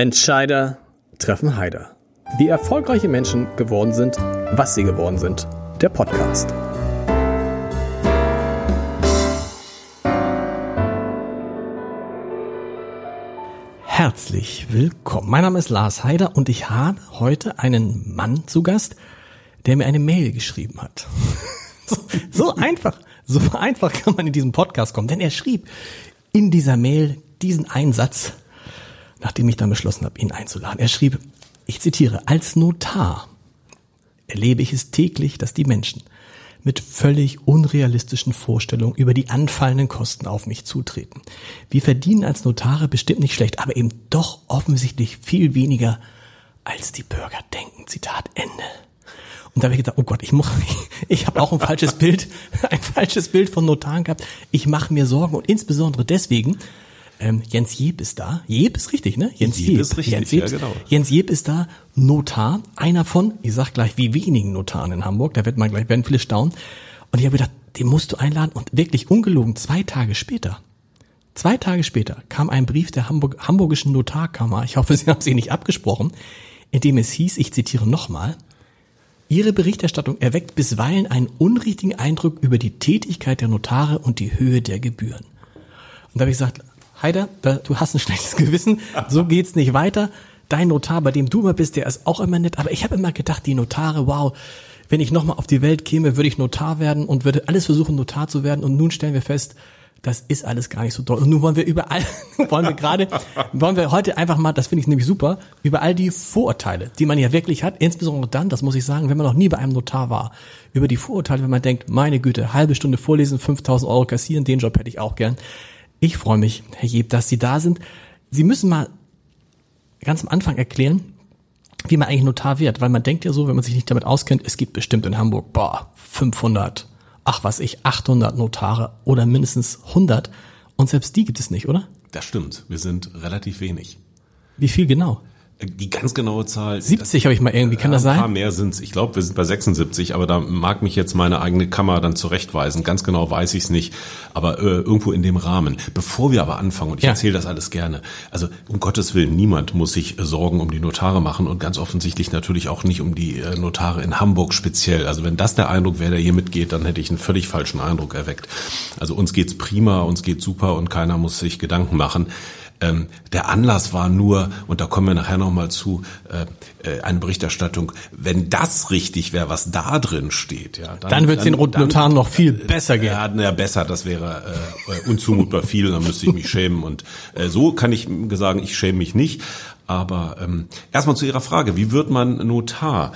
Entscheider treffen Heider. Wie erfolgreiche Menschen geworden sind, was sie geworden sind. Der Podcast. Herzlich willkommen. Mein Name ist Lars Heider und ich habe heute einen Mann zu Gast, der mir eine Mail geschrieben hat. so, so einfach, so einfach kann man in diesen Podcast kommen, denn er schrieb in dieser Mail diesen Einsatz, nachdem ich dann beschlossen habe, ihn einzuladen. Er schrieb, ich zitiere, als Notar erlebe ich es täglich, dass die Menschen mit völlig unrealistischen Vorstellungen über die anfallenden Kosten auf mich zutreten. Wir verdienen als Notare bestimmt nicht schlecht, aber eben doch offensichtlich viel weniger, als die Bürger denken. Zitat Ende. Und da habe ich gesagt, oh Gott, ich, muss, ich, ich habe auch ein falsches Bild, ein falsches Bild von Notaren gehabt. Ich mache mir Sorgen und insbesondere deswegen, ähm, Jens Jeb ist da. Jeb ist richtig, ne? Jens Jeb, Jeb ist richtig, Jens Jeb, ja genau. Jens Jeb ist da, Notar, einer von, ich sag gleich, wie wenigen Notaren in Hamburg, da wird man gleich, werden viele staunen. Und ich habe gedacht, den musst du einladen und wirklich ungelogen, zwei Tage später, zwei Tage später kam ein Brief der Hamburg, Hamburgischen Notarkammer, ich hoffe, Sie haben sie nicht abgesprochen, in dem es hieß, ich zitiere nochmal, Ihre Berichterstattung erweckt bisweilen einen unrichtigen Eindruck über die Tätigkeit der Notare und die Höhe der Gebühren. Und da habe ich gesagt, Heider, du hast ein schlechtes Gewissen, so geht's nicht weiter. Dein Notar, bei dem du immer bist, der ist auch immer nett, aber ich habe immer gedacht, die Notare, wow, wenn ich nochmal auf die Welt käme, würde ich Notar werden und würde alles versuchen, Notar zu werden. Und nun stellen wir fest, das ist alles gar nicht so toll. Und nun wollen wir überall, wollen wir gerade, wollen wir heute einfach mal, das finde ich nämlich super, über all die Vorurteile, die man ja wirklich hat, insbesondere dann, das muss ich sagen, wenn man noch nie bei einem Notar war, über die Vorurteile, wenn man denkt, meine Güte, halbe Stunde vorlesen, 5000 Euro kassieren, den Job hätte ich auch gern. Ich freue mich, Herr Jeb, dass Sie da sind. Sie müssen mal ganz am Anfang erklären, wie man eigentlich Notar wird, weil man denkt ja so, wenn man sich nicht damit auskennt, es gibt bestimmt in Hamburg, boah, 500, ach was ich, 800 Notare oder mindestens 100 und selbst die gibt es nicht, oder? Das stimmt, wir sind relativ wenig. Wie viel genau? Die ganz genaue Zahl. 70 habe ich mal irgendwie, kann das sein? Ein paar mehr sind's. Ich glaube, wir sind bei 76, aber da mag mich jetzt meine eigene Kammer dann zurechtweisen. Ganz genau weiß ich's nicht, aber äh, irgendwo in dem Rahmen. Bevor wir aber anfangen, und ich ja. erzähle das alles gerne, also um Gottes Willen, niemand muss sich äh, Sorgen um die Notare machen und ganz offensichtlich natürlich auch nicht um die äh, Notare in Hamburg speziell. Also wenn das der Eindruck wäre, der hier mitgeht, dann hätte ich einen völlig falschen Eindruck erweckt. Also uns geht's prima, uns geht's super und keiner muss sich Gedanken machen. Ähm, der Anlass war nur, und da kommen wir nachher nochmal zu, äh, äh, eine Berichterstattung, wenn das richtig wäre, was da drin steht, ja. Dann, dann wird es den Notaren noch viel besser gehen. Ja, ja besser, das wäre äh, unzumutbar viel, dann müsste ich mich schämen. Und äh, so kann ich sagen, ich schäme mich nicht. Aber ähm, erstmal zu Ihrer Frage, wie wird man Notar?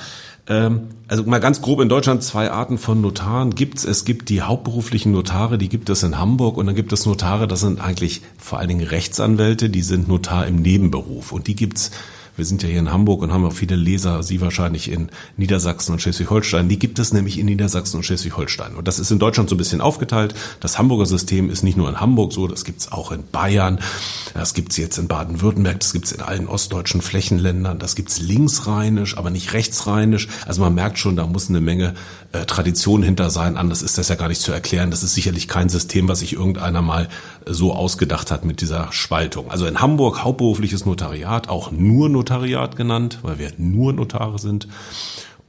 Ähm, also mal ganz grob in Deutschland zwei Arten von Notaren gibt's. Es gibt die hauptberuflichen Notare, die gibt es in Hamburg und dann gibt es Notare, das sind eigentlich vor allen Dingen Rechtsanwälte, die sind Notar im Nebenberuf und die gibt's wir sind ja hier in Hamburg und haben auch viele Leser, Sie wahrscheinlich in Niedersachsen und Schleswig-Holstein. Die gibt es nämlich in Niedersachsen und Schleswig-Holstein. Und das ist in Deutschland so ein bisschen aufgeteilt. Das Hamburger System ist nicht nur in Hamburg so, das gibt's auch in Bayern, das gibt's jetzt in Baden-Württemberg, das gibt's in allen ostdeutschen Flächenländern, das gibt's linksrheinisch, aber nicht rechtsrheinisch. Also man merkt schon, da muss eine Menge äh, Tradition hinter sein. Anders ist das ja gar nicht zu erklären. Das ist sicherlich kein System, was sich irgendeiner mal so ausgedacht hat mit dieser Spaltung. Also in Hamburg hauptberufliches Notariat, auch nur Notariat genannt, weil wir nur Notare sind.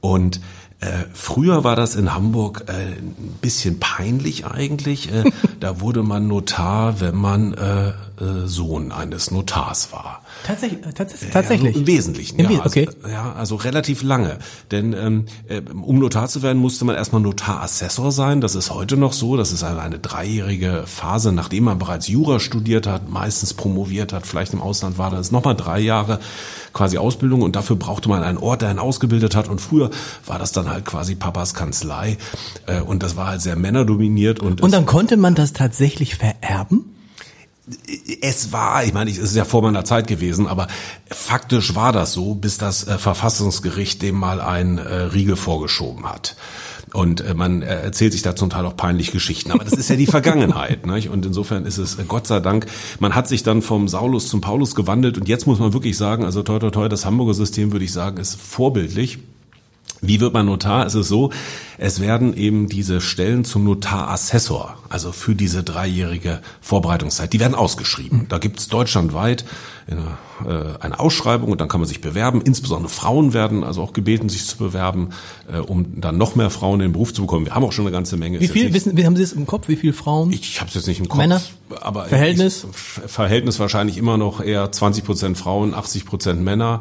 Und äh, früher war das in Hamburg äh, ein bisschen peinlich eigentlich. Äh, da wurde man Notar, wenn man äh, Sohn eines Notars war. Tatsächlich, äh, tatsächlich. tatsächlich. Also Im Wesentlichen, Im ja. okay. Also, ja, also relativ lange. Denn ähm, äh, um Notar zu werden, musste man erstmal Notarassessor sein. Das ist heute noch so. Das ist eine, eine dreijährige Phase, nachdem man bereits Jura studiert hat, meistens promoviert hat, vielleicht im Ausland war das nochmal drei Jahre quasi Ausbildung und dafür brauchte man einen Ort, der einen ausgebildet hat. Und früher war das dann halt quasi Papas Kanzlei äh, und das war halt sehr männerdominiert. Und, und dann konnte man das tatsächlich vererben? Es war, ich meine, es ist ja vor meiner Zeit gewesen, aber faktisch war das so, bis das äh, Verfassungsgericht dem mal einen äh, Riegel vorgeschoben hat. Und äh, man äh, erzählt sich da zum Teil auch peinlich Geschichten. Aber das ist ja die Vergangenheit. Nicht? Und insofern ist es, äh, Gott sei Dank, man hat sich dann vom Saulus zum Paulus gewandelt. Und jetzt muss man wirklich sagen, also toi toi toi, das Hamburger System, würde ich sagen, ist vorbildlich. Wie wird man Notar? Es ist so, es werden eben diese Stellen zum Notarassessor, also für diese dreijährige Vorbereitungszeit, die werden ausgeschrieben. Da gibt es deutschlandweit eine, äh, eine Ausschreibung und dann kann man sich bewerben. Insbesondere Frauen werden also auch gebeten, sich zu bewerben, äh, um dann noch mehr Frauen in den Beruf zu bekommen. Wir haben auch schon eine ganze Menge. Wie viel, wissen, haben Sie es im Kopf, wie viele Frauen? Ich habe es jetzt nicht im Kopf. Männer? Aber Verhältnis? Ich, Verhältnis wahrscheinlich immer noch eher 20 Prozent Frauen, 80 Prozent Männer.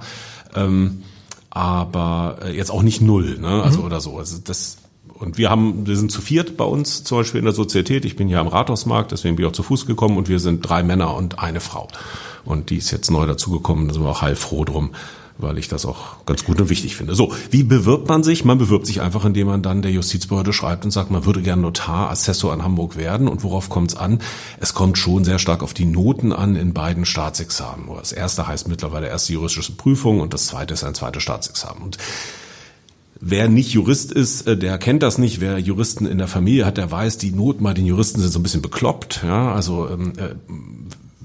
Ähm, aber äh, jetzt auch nicht null, ne? Also mhm. oder so. Also das und wir haben, wir sind zu viert bei uns zum Beispiel in der Sozietät. Ich bin hier am Rathausmarkt, deswegen bin ich auch zu Fuß gekommen und wir sind drei Männer und eine Frau. Und die ist jetzt neu dazugekommen, da sind wir auch heilfroh drum weil ich das auch ganz gut und wichtig finde. So, wie bewirbt man sich? Man bewirbt sich einfach, indem man dann der Justizbehörde schreibt und sagt, man würde gerne Notar, Assessor in Hamburg werden. Und worauf kommt es an? Es kommt schon sehr stark auf die Noten an in beiden Staatsexamen. Das erste heißt mittlerweile erste juristische Prüfung und das zweite ist ein zweites Staatsexamen. Und Wer nicht Jurist ist, äh, der kennt das nicht. Wer Juristen in der Familie hat, der weiß, die Noten bei den Juristen sind so ein bisschen bekloppt. Ja, also ähm, äh,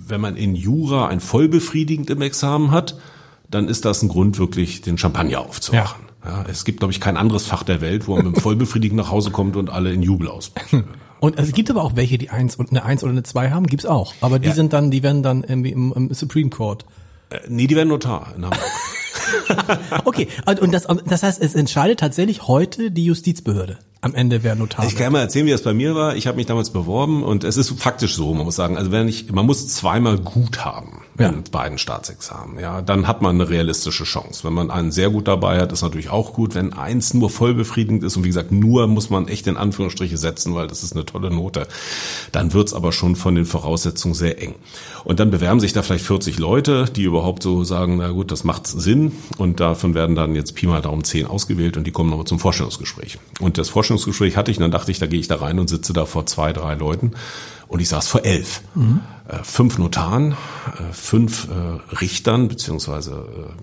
wenn man in Jura ein vollbefriedigend im Examen hat, dann ist das ein Grund, wirklich den Champagner aufzumachen. Ja. ja es gibt, glaube ich, kein anderes Fach der Welt, wo man mit dem Vollbefriedigen nach Hause kommt und alle in Jubel ausbrechen. Und es gibt aber auch welche, die eins und eine eins oder eine zwei haben, gibt's auch. Aber die ja. sind dann, die werden dann irgendwie im, im Supreme Court. Äh, nee, die werden Notar in Hamburg. okay, und das, das heißt, es entscheidet tatsächlich heute die Justizbehörde am Ende wer Notar Ich kann mal erzählen, wie das bei mir war. Ich habe mich damals beworben und es ist faktisch so, man muss sagen, also wenn ich, man muss zweimal gut haben ja. in beiden Staatsexamen, ja, dann hat man eine realistische Chance. Wenn man einen sehr gut dabei hat, ist natürlich auch gut. Wenn eins nur voll befriedigend ist und wie gesagt, nur muss man echt in Anführungsstriche setzen, weil das ist eine tolle Note, dann wird's aber schon von den Voraussetzungen sehr eng. Und dann bewerben sich da vielleicht 40 Leute, die überhaupt so sagen, na gut, das macht Sinn und davon werden dann jetzt Pi mal Daumen 10 ausgewählt und die kommen nochmal zum Vorstellungsgespräch. Und das Vorstellungsgespräch hatte ich und dann dachte ich, da gehe ich da rein und sitze da vor zwei, drei Leuten. Und ich saß vor elf. Mhm. Äh, fünf Notaren, äh, fünf äh, Richtern, beziehungsweise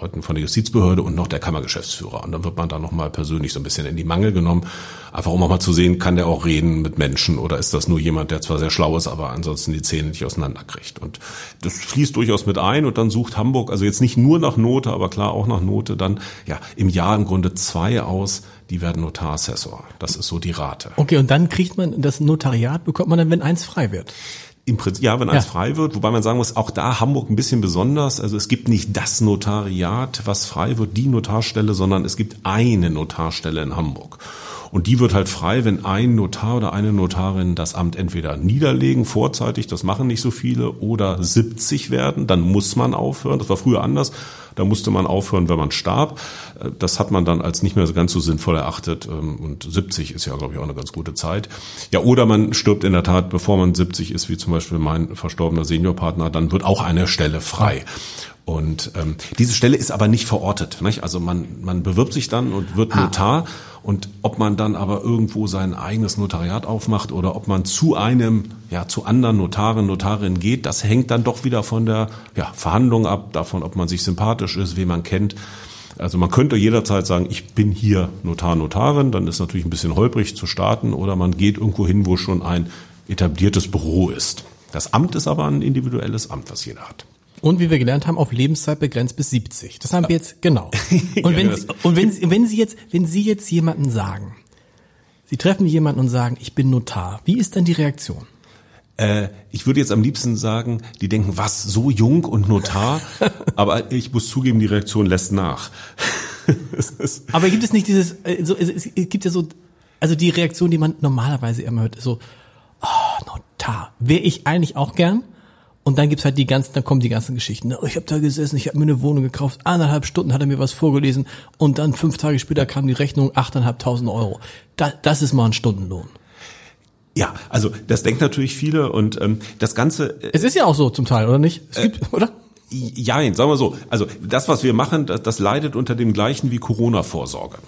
Leuten von der Justizbehörde und noch der Kammergeschäftsführer. Und dann wird man da nochmal persönlich so ein bisschen in die Mangel genommen. Einfach um auch mal zu sehen, kann der auch reden mit Menschen oder ist das nur jemand, der zwar sehr schlau ist, aber ansonsten die Zähne nicht auseinanderkriegt. Und das fließt durchaus mit ein und dann sucht Hamburg, also jetzt nicht nur nach Note, aber klar auch nach Note, dann ja im Jahr im Grunde zwei aus, die werden Notarassessor. Das ist so die Rate. Okay, und dann kriegt man das Notariat, bekommt man dann, wenn eins frei wird? Im Prinzip, ja, wenn eins ja. frei wird, wobei man sagen muss, auch da Hamburg ein bisschen besonders. Also es gibt nicht das Notariat, was frei wird, die Notarstelle, sondern es gibt eine Notarstelle in Hamburg. Und die wird halt frei, wenn ein Notar oder eine Notarin das Amt entweder niederlegen, vorzeitig, das machen nicht so viele, oder 70 werden, dann muss man aufhören. Das war früher anders. Da musste man aufhören, wenn man starb. Das hat man dann als nicht mehr ganz so sinnvoll erachtet. Ähm, und 70 ist ja, glaube ich, auch eine ganz gute Zeit. Ja, oder man stirbt in der Tat, bevor man 70 ist, wie zum Beispiel mein verstorbener Seniorpartner, dann wird auch eine Stelle frei. Und ähm, diese Stelle ist aber nicht verortet. Nicht? Also man, man bewirbt sich dann und wird ah. Notar. Und ob man dann aber irgendwo sein eigenes Notariat aufmacht oder ob man zu einem, ja, zu anderen Notaren, Notarinnen geht, das hängt dann doch wieder von der ja, Verhandlung ab, davon, ob man sich sympathisch ist, wen man kennt. Also man könnte jederzeit sagen, ich bin hier Notar, Notarin, dann ist natürlich ein bisschen holprig zu starten, oder man geht irgendwo hin, wo schon ein etabliertes Büro ist. Das Amt ist aber ein individuelles Amt, was jeder hat. Und wie wir gelernt haben, auf Lebenszeit begrenzt bis 70. Das haben wir jetzt, genau. Und wenn, Sie, und wenn, Sie, wenn Sie jetzt, wenn Sie jetzt jemanden sagen, Sie treffen jemanden und sagen, ich bin Notar, wie ist dann die Reaktion? Äh, ich würde jetzt am liebsten sagen, die denken, was, so jung und Notar? Aber ich muss zugeben, die Reaktion lässt nach. Aber gibt es nicht dieses, äh, so, es, es gibt ja so, also die Reaktion, die man normalerweise immer hört, so, oh, Notar, wäre ich eigentlich auch gern? Und dann gibt's halt die ganzen, dann kommen die ganzen Geschichten. Ich habe da gesessen, ich habe mir eine Wohnung gekauft, eineinhalb Stunden hat er mir was vorgelesen und dann fünf Tage später kam die Rechnung, achteinhalbtausend Euro. Da, das ist mal ein Stundenlohn. Ja, also das denkt natürlich viele und ähm, das Ganze. Äh, es ist ja auch so zum Teil, oder nicht? Es gibt, äh, oder? Ja, sagen wir so. Also das, was wir machen, das, das leidet unter dem gleichen wie Corona-Vorsorge.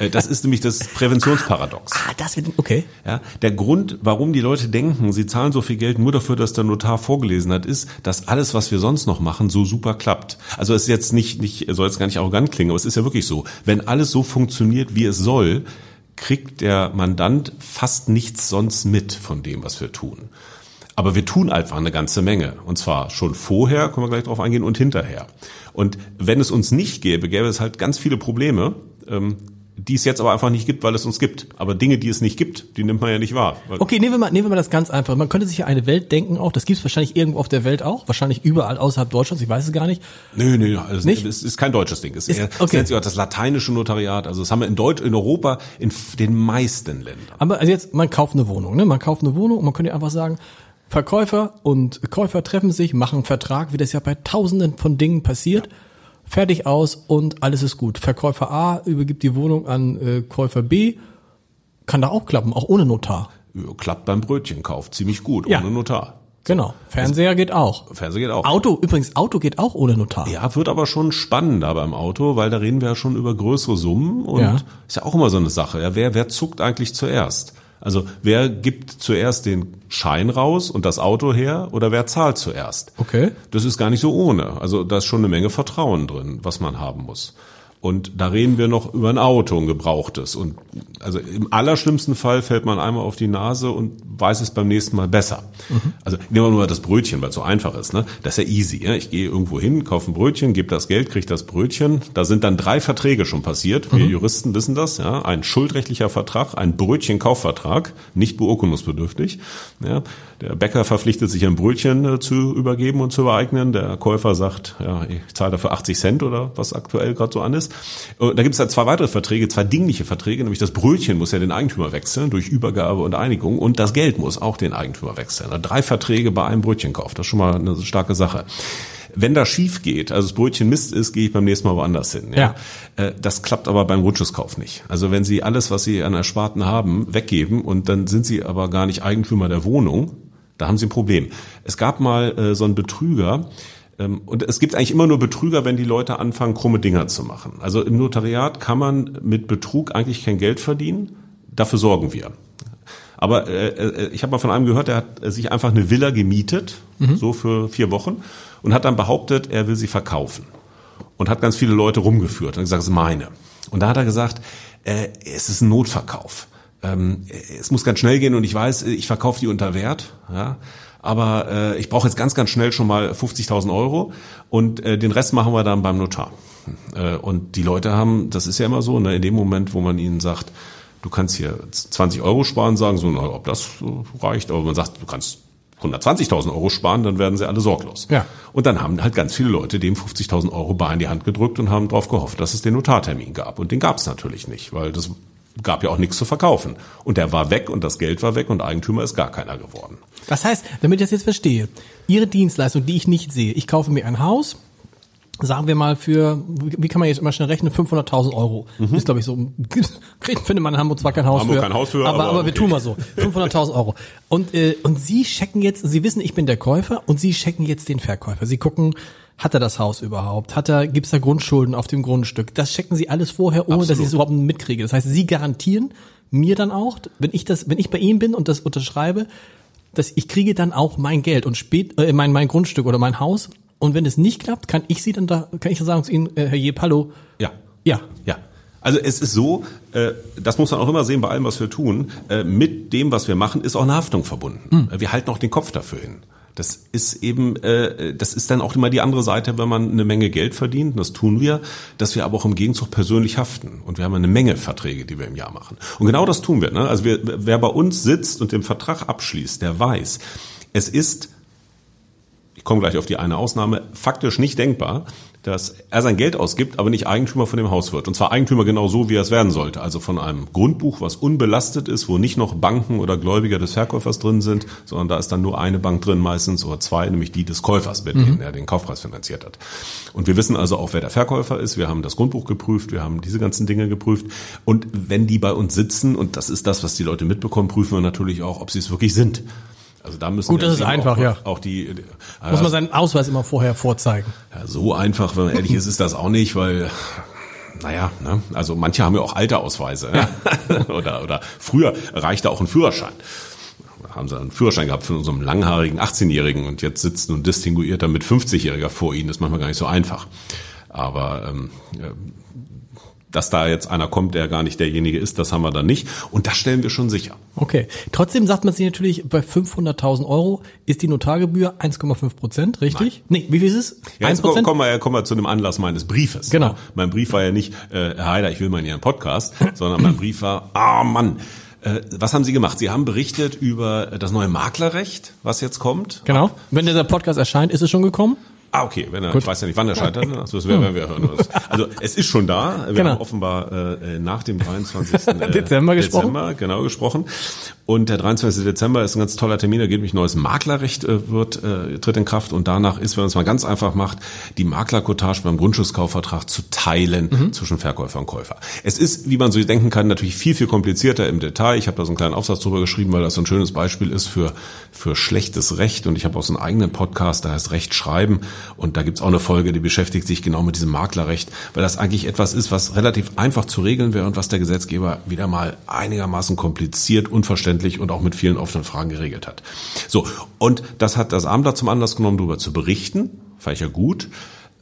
Äh, das ist nämlich das Präventionsparadox. Ah, das wird, okay. Ja, der Grund, warum die Leute denken, sie zahlen so viel Geld nur dafür, dass der Notar vorgelesen hat, ist, dass alles, was wir sonst noch machen, so super klappt. Also es ist jetzt nicht, nicht, soll jetzt gar nicht arrogant klingen, aber es ist ja wirklich so. Wenn alles so funktioniert, wie es soll, kriegt der Mandant fast nichts sonst mit von dem, was wir tun. Aber wir tun einfach eine ganze Menge. Und zwar schon vorher, können wir gleich drauf eingehen, und hinterher. Und wenn es uns nicht gäbe, gäbe es halt ganz viele Probleme, ähm, die es jetzt aber einfach nicht gibt, weil es uns gibt. Aber Dinge, die es nicht gibt, die nimmt man ja nicht wahr. Okay, nehmen wir mal, nehmen wir mal das ganz einfach. Man könnte sich ja eine Welt denken auch, das gibt es wahrscheinlich irgendwo auf der Welt auch, wahrscheinlich überall außerhalb Deutschlands, ich weiß es gar nicht. Nö, nö, also nicht? es ist kein deutsches Ding. Es ist, eher, okay. nennt sich auch das lateinische Notariat. Also das haben wir in Deutsch, in Europa, in den meisten Ländern. Aber also jetzt, man kauft eine Wohnung, ne? Man kauft eine Wohnung und man könnte einfach sagen, Verkäufer und Käufer treffen sich, machen einen Vertrag, wie das ja bei tausenden von Dingen passiert. Ja fertig aus und alles ist gut. Verkäufer A übergibt die Wohnung an äh, Käufer B. Kann da auch klappen, auch ohne Notar. Klappt beim Brötchenkauf ziemlich gut, ja. ohne Notar. Genau. Fernseher geht auch. Fernseher geht auch. Auto, übrigens, Auto geht auch ohne Notar. Ja, wird aber schon spannender beim Auto, weil da reden wir ja schon über größere Summen und ja. ist ja auch immer so eine Sache. Ja, wer, wer zuckt eigentlich zuerst? Also wer gibt zuerst den Schein raus und das Auto her oder wer zahlt zuerst? Okay. Das ist gar nicht so ohne. Also da ist schon eine Menge Vertrauen drin, was man haben muss. Und da reden wir noch über ein Auto, ein gebrauchtes. Und also im allerschlimmsten Fall fällt man einmal auf die Nase und weiß es beim nächsten Mal besser. Mhm. Also nehmen wir nur das Brötchen, weil es so einfach ist. Ne? Das ist ja easy. Ja? Ich gehe irgendwo hin, kaufe ein Brötchen, gebe das Geld, kriege das Brötchen. Da sind dann drei Verträge schon passiert. Wir mhm. Juristen wissen das. Ja? Ein schuldrechtlicher Vertrag, ein Brötchenkaufvertrag, nicht beurkundungsbedürftig. Ja? Der Bäcker verpflichtet sich ein Brötchen äh, zu übergeben und zu übereignen. Der Käufer sagt, ja, ich zahle dafür 80 Cent oder was aktuell gerade so an ist. Und da gibt es dann zwei weitere Verträge, zwei dingliche Verträge, nämlich das Brötchen muss ja den Eigentümer wechseln durch Übergabe und Einigung und das Geld muss auch den Eigentümer wechseln. Drei Verträge bei einem Brötchenkauf, das ist schon mal eine starke Sache. Wenn das schief geht, also das Brötchen Mist ist, gehe ich beim nächsten Mal woanders hin. Ja? ja. Äh, das klappt aber beim Grundstückskauf nicht. Also wenn Sie alles, was Sie an Ersparten haben, weggeben und dann sind Sie aber gar nicht Eigentümer der Wohnung, da haben Sie ein Problem. Es gab mal äh, so einen Betrüger, und es gibt eigentlich immer nur Betrüger, wenn die Leute anfangen, krumme Dinger zu machen. Also im Notariat kann man mit Betrug eigentlich kein Geld verdienen. Dafür sorgen wir. Aber äh, äh ich habe mal von einem gehört, der hat sich einfach eine Villa gemietet, mhm. so für vier Wochen, und hat dann behauptet, er will sie verkaufen. Und hat ganz viele Leute rumgeführt und gesagt, es ist meine. Und da hat er gesagt, äh, es ist ein Notverkauf. Ähm, es muss ganz schnell gehen und ich weiß, ich verkaufe die unter Wert. Ja? Aber äh, ich brauche jetzt ganz, ganz schnell schon mal 50.000 Euro und äh, den Rest machen wir dann beim Notar. Äh, und die Leute haben, das ist ja immer so, ne, in dem Moment, wo man ihnen sagt, du kannst hier 20 Euro sparen, sagen so, na, ob das reicht, aber man sagt, du kannst 120.000 Euro sparen, dann werden sie alle sorglos. Ja. Und dann haben halt ganz viele Leute dem 50.000 Euro bar in die Hand gedrückt und haben darauf gehofft, dass es den Notartermin gab. Und den gab es natürlich nicht, weil das gab ja auch nichts zu verkaufen. Und der war weg und das Geld war weg und Eigentümer ist gar keiner geworden. Das heißt, damit ich das jetzt verstehe, Ihre Dienstleistung, die ich nicht sehe, ich kaufe mir ein Haus, sagen wir mal für, wie kann man jetzt immer schnell rechnen, 500.000 Euro. Mhm. Ist glaube ich so, findet man in Hamburg zwar kein Haus Hamburg für, kein Haus für aber, aber, aber okay. wir tun mal so, 500.000 Euro. Und, äh, und Sie checken jetzt, Sie wissen, ich bin der Käufer und Sie checken jetzt den Verkäufer. Sie gucken, hat er das Haus überhaupt? Hat er, gibt's da Grundschulden auf dem Grundstück? Das checken Sie alles vorher, ohne Absolut. dass ich es überhaupt mitkriege. Das heißt, Sie garantieren mir dann auch, wenn ich das, wenn ich bei Ihnen bin und das unterschreibe, dass ich kriege dann auch mein Geld und spät, äh, mein, mein Grundstück oder mein Haus. Und wenn es nicht klappt, kann ich Sie dann da, kann ich dann sagen zu Ihnen, äh, Herr Jeb, hallo. Ja. Ja. Ja. Also es ist so, äh, das muss man auch immer sehen bei allem, was wir tun, äh, mit dem, was wir machen, ist auch eine Haftung verbunden. Mhm. Wir halten auch den Kopf dafür hin. Das ist eben, äh, das ist dann auch immer die andere Seite, wenn man eine Menge Geld verdient, und das tun wir, dass wir aber auch im Gegenzug persönlich haften. Und wir haben eine Menge Verträge, die wir im Jahr machen. Und genau das tun wir. Ne? Also wir, wer bei uns sitzt und den Vertrag abschließt, der weiß, es ist ich komme gleich auf die eine Ausnahme, faktisch nicht denkbar, dass er sein Geld ausgibt, aber nicht Eigentümer von dem Haus wird. Und zwar Eigentümer genau so, wie er es werden sollte. Also von einem Grundbuch, was unbelastet ist, wo nicht noch Banken oder Gläubiger des Verkäufers drin sind, sondern da ist dann nur eine Bank drin meistens oder zwei, nämlich die des Käufers, mit mhm. denen er den Kaufpreis finanziert hat. Und wir wissen also auch, wer der Verkäufer ist. Wir haben das Grundbuch geprüft, wir haben diese ganzen Dinge geprüft. Und wenn die bei uns sitzen, und das ist das, was die Leute mitbekommen, prüfen wir natürlich auch, ob sie es wirklich sind. Also da müssen Gut, das ist einfach, auch, ja. Auch die, äh, Muss man seinen Ausweis immer vorher vorzeigen. Ja, so einfach, wenn man ehrlich ist, ist das auch nicht, weil naja, ne? also manche haben ja auch alte Ausweise. Ja. oder, oder früher reichte auch ein Führerschein. Haben sie einen Führerschein gehabt von unserem langhaarigen 18-Jährigen und jetzt sitzt ein distinguierter mit 50-Jähriger vor ihnen. Das ist manchmal gar nicht so einfach. Aber ähm, dass da jetzt einer kommt, der gar nicht derjenige ist, das haben wir dann nicht. Und das stellen wir schon sicher. Okay. Trotzdem sagt man sich natürlich, bei 500.000 Euro ist die Notargebühr 1,5 Prozent, richtig? Nein. Nee, wie viel ist es? Ja, 1 jetzt kommen wir, kommen wir zu dem Anlass meines Briefes. Genau. Mein Brief war ja nicht, äh, Herr Heider, ich will mal in Ihren Podcast, sondern mein Brief war, ah Mann, äh, was haben Sie gemacht? Sie haben berichtet über das neue Maklerrecht, was jetzt kommt. Genau. Wenn dieser Podcast erscheint, ist es schon gekommen? Ah, okay. Wenn er, ich weiß ja nicht, wann er scheitert. Ne? Also, das werden wir hören. Also es ist schon da. Wir Genau. haben offenbar äh, nach dem 23. Äh, Dezember gesprochen. Dezember, genau gesprochen. Und der 23. Dezember ist ein ganz toller Termin. Da geht nämlich neues Maklerrecht äh, wird äh, tritt in Kraft und danach ist, wenn man es mal ganz einfach macht, die Maklerkotage beim Grundschusskaufvertrag zu teilen Mhm. zwischen Verkäufer und Käufer. Es ist, wie man so denken kann, natürlich viel viel komplizierter im Detail. Ich habe da so einen kleinen Aufsatz drüber geschrieben, weil das so ein schönes Beispiel ist für für schlechtes Recht und ich habe auch so einen eigenen Podcast, der heißt Recht schreiben und da gibt's auch eine Folge, die beschäftigt sich genau mit diesem Maklerrecht, weil das eigentlich etwas ist, was relativ einfach zu regeln wäre und was der Gesetzgeber wieder mal einigermaßen kompliziert, unverständlich und auch mit vielen offenen Fragen geregelt hat. So, und das hat das Abendblatt zum Anlass genommen, darüber zu berichten, fand ich ja gut.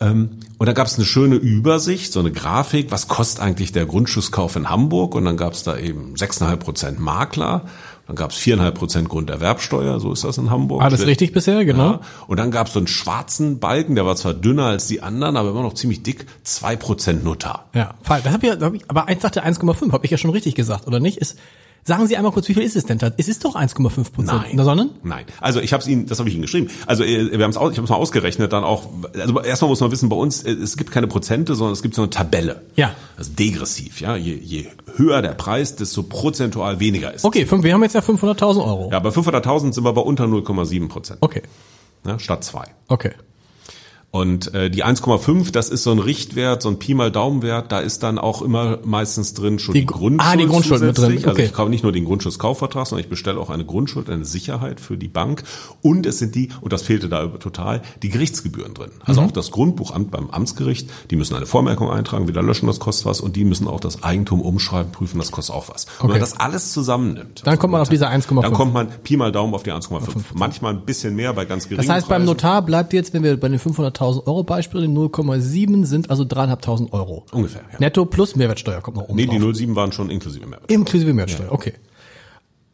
Ähm, Und da gab es eine schöne Übersicht, so eine Grafik, was kostet eigentlich der Grundschusskauf in Hamburg? Und dann gab es da eben 6,5 Prozent Makler, dann gab es 4,5 Prozent Grunderwerbsteuer, so ist das in Hamburg. Alles richtig bisher, genau. Ja. Und dann gab es so einen schwarzen Balken, der war zwar dünner als die anderen, aber immer noch ziemlich dick, 2 Prozent Notar. Ja, falsch. Das hab ich, ja- hab ich, aber eins sagte 1,5, habe ich ja schon richtig gesagt, oder nicht? Ist, sagen Sie einmal kurz, wie viel ist es denn? Es ist doch 1,5 Prozent. Nein. Sondern? Nein. Also ich habe es Ihnen, das habe ich Ihnen geschrieben. Also äh, wir haben es, ich habe es mal ausgerechnet, dann auch. Also erstmal muss man wissen, bei uns äh, es gibt keine Prozente, sondern es gibt so eine Tabelle. Ja. Also degressiv. Ja, je, je höher der Preis, desto prozentual weniger ist. Okay, fünf, wir haben jetzt ja 500.000 Euro. Ja, bei 500.000 sind wir bei unter 0,7 Prozent. Okay, Ne, statt zwei. okay. Und äh, die 1,5, das ist so ein Richtwert, so ein Pi mal Daumenwert, da ist dann auch immer meistens drin schon Die die, Gru- Grundschuld. ah, die Grundschuld mit drin. Also okay. ich kaufe nicht nur den Grundschusskaufvertrag, sondern ich bestelle auch eine Grundschuld, eine Sicherheit für die Bank. Und es sind die, und das fehlte da total, die Gerichtsgebühren drin. Also Mhm. auch das Grundbuchamt beim Amtsgericht, die müssen eine Vormerkung eintragen, wieder löschen, das kostet was. Und die müssen auch das Eigentum umschreiben, prüfen, das kostet auch was. Und wenn Okay. man das alles zusammennimmt. Dann kommt man auf diese 1,5. Dann kommt man Pi mal Daumen auf die 1,5. Manchmal ein bisschen mehr bei ganz geringen Das heißt, beim Preisen. Notar bleibt jetzt, wenn wir bei den 500.000 Euro Beispiel, die 0,7 sind also 3.500 Euro. Ungefähr, ja. Netto plus Mehrwertsteuer kommt noch oben Nee, die drauf. 07 waren schon inklusive Mehrwert. Inklusive Mehrwertsteuer, okay.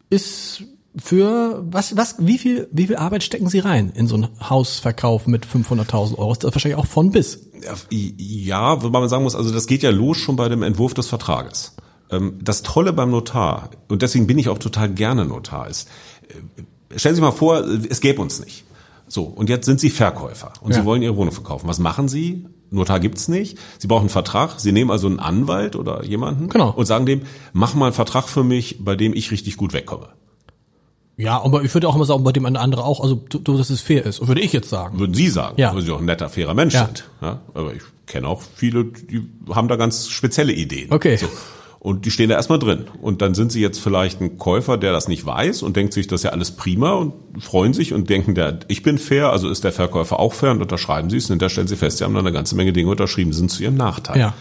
Ist für, was, was, wie viel, wie viel Arbeit stecken Sie rein in so einen Hausverkauf mit 500.000 Euro? Ist das wahrscheinlich auch von bis. Ja, wobei man sagen muss, also das geht ja los schon bei dem Entwurf des Vertrages. Ähm, Das Tolle beim Notar, und deswegen bin ich auch total gerne Notar, ist, äh, stellen Sie sich mal vor, es gäbe uns nicht. So, und jetzt sind Sie Verkäufer und Ja. Sie wollen Ihre Wohnung verkaufen. Was machen Sie? Notar gibt's nicht. Sie brauchen einen Vertrag. Sie nehmen also einen Anwalt oder jemanden Genau. und sagen dem, mach mal einen Vertrag für mich, bei dem ich richtig gut wegkomme. Ja, aber ich würde auch immer sagen, bei dem eine andere auch, also, du, du, dass es fair ist, würde ich jetzt sagen. Würden Sie sagen, Ja. weil Sie auch ein netter, fairer Mensch Ja. sind. Ja, aber ich kenne auch viele, die haben da ganz spezielle Ideen. Okay. So. Und die stehen da erstmal drin. Und dann sind sie jetzt vielleicht ein Käufer, der das nicht weiß und denkt sich, das ist ja alles prima und freuen sich und denken, der, ich bin fair, also ist der Verkäufer auch fair und unterschreiben sie es. Und hinterher stellen sie fest, sie haben da eine ganze Menge Dinge unterschrieben, sind zu ihrem Nachteil. Ja.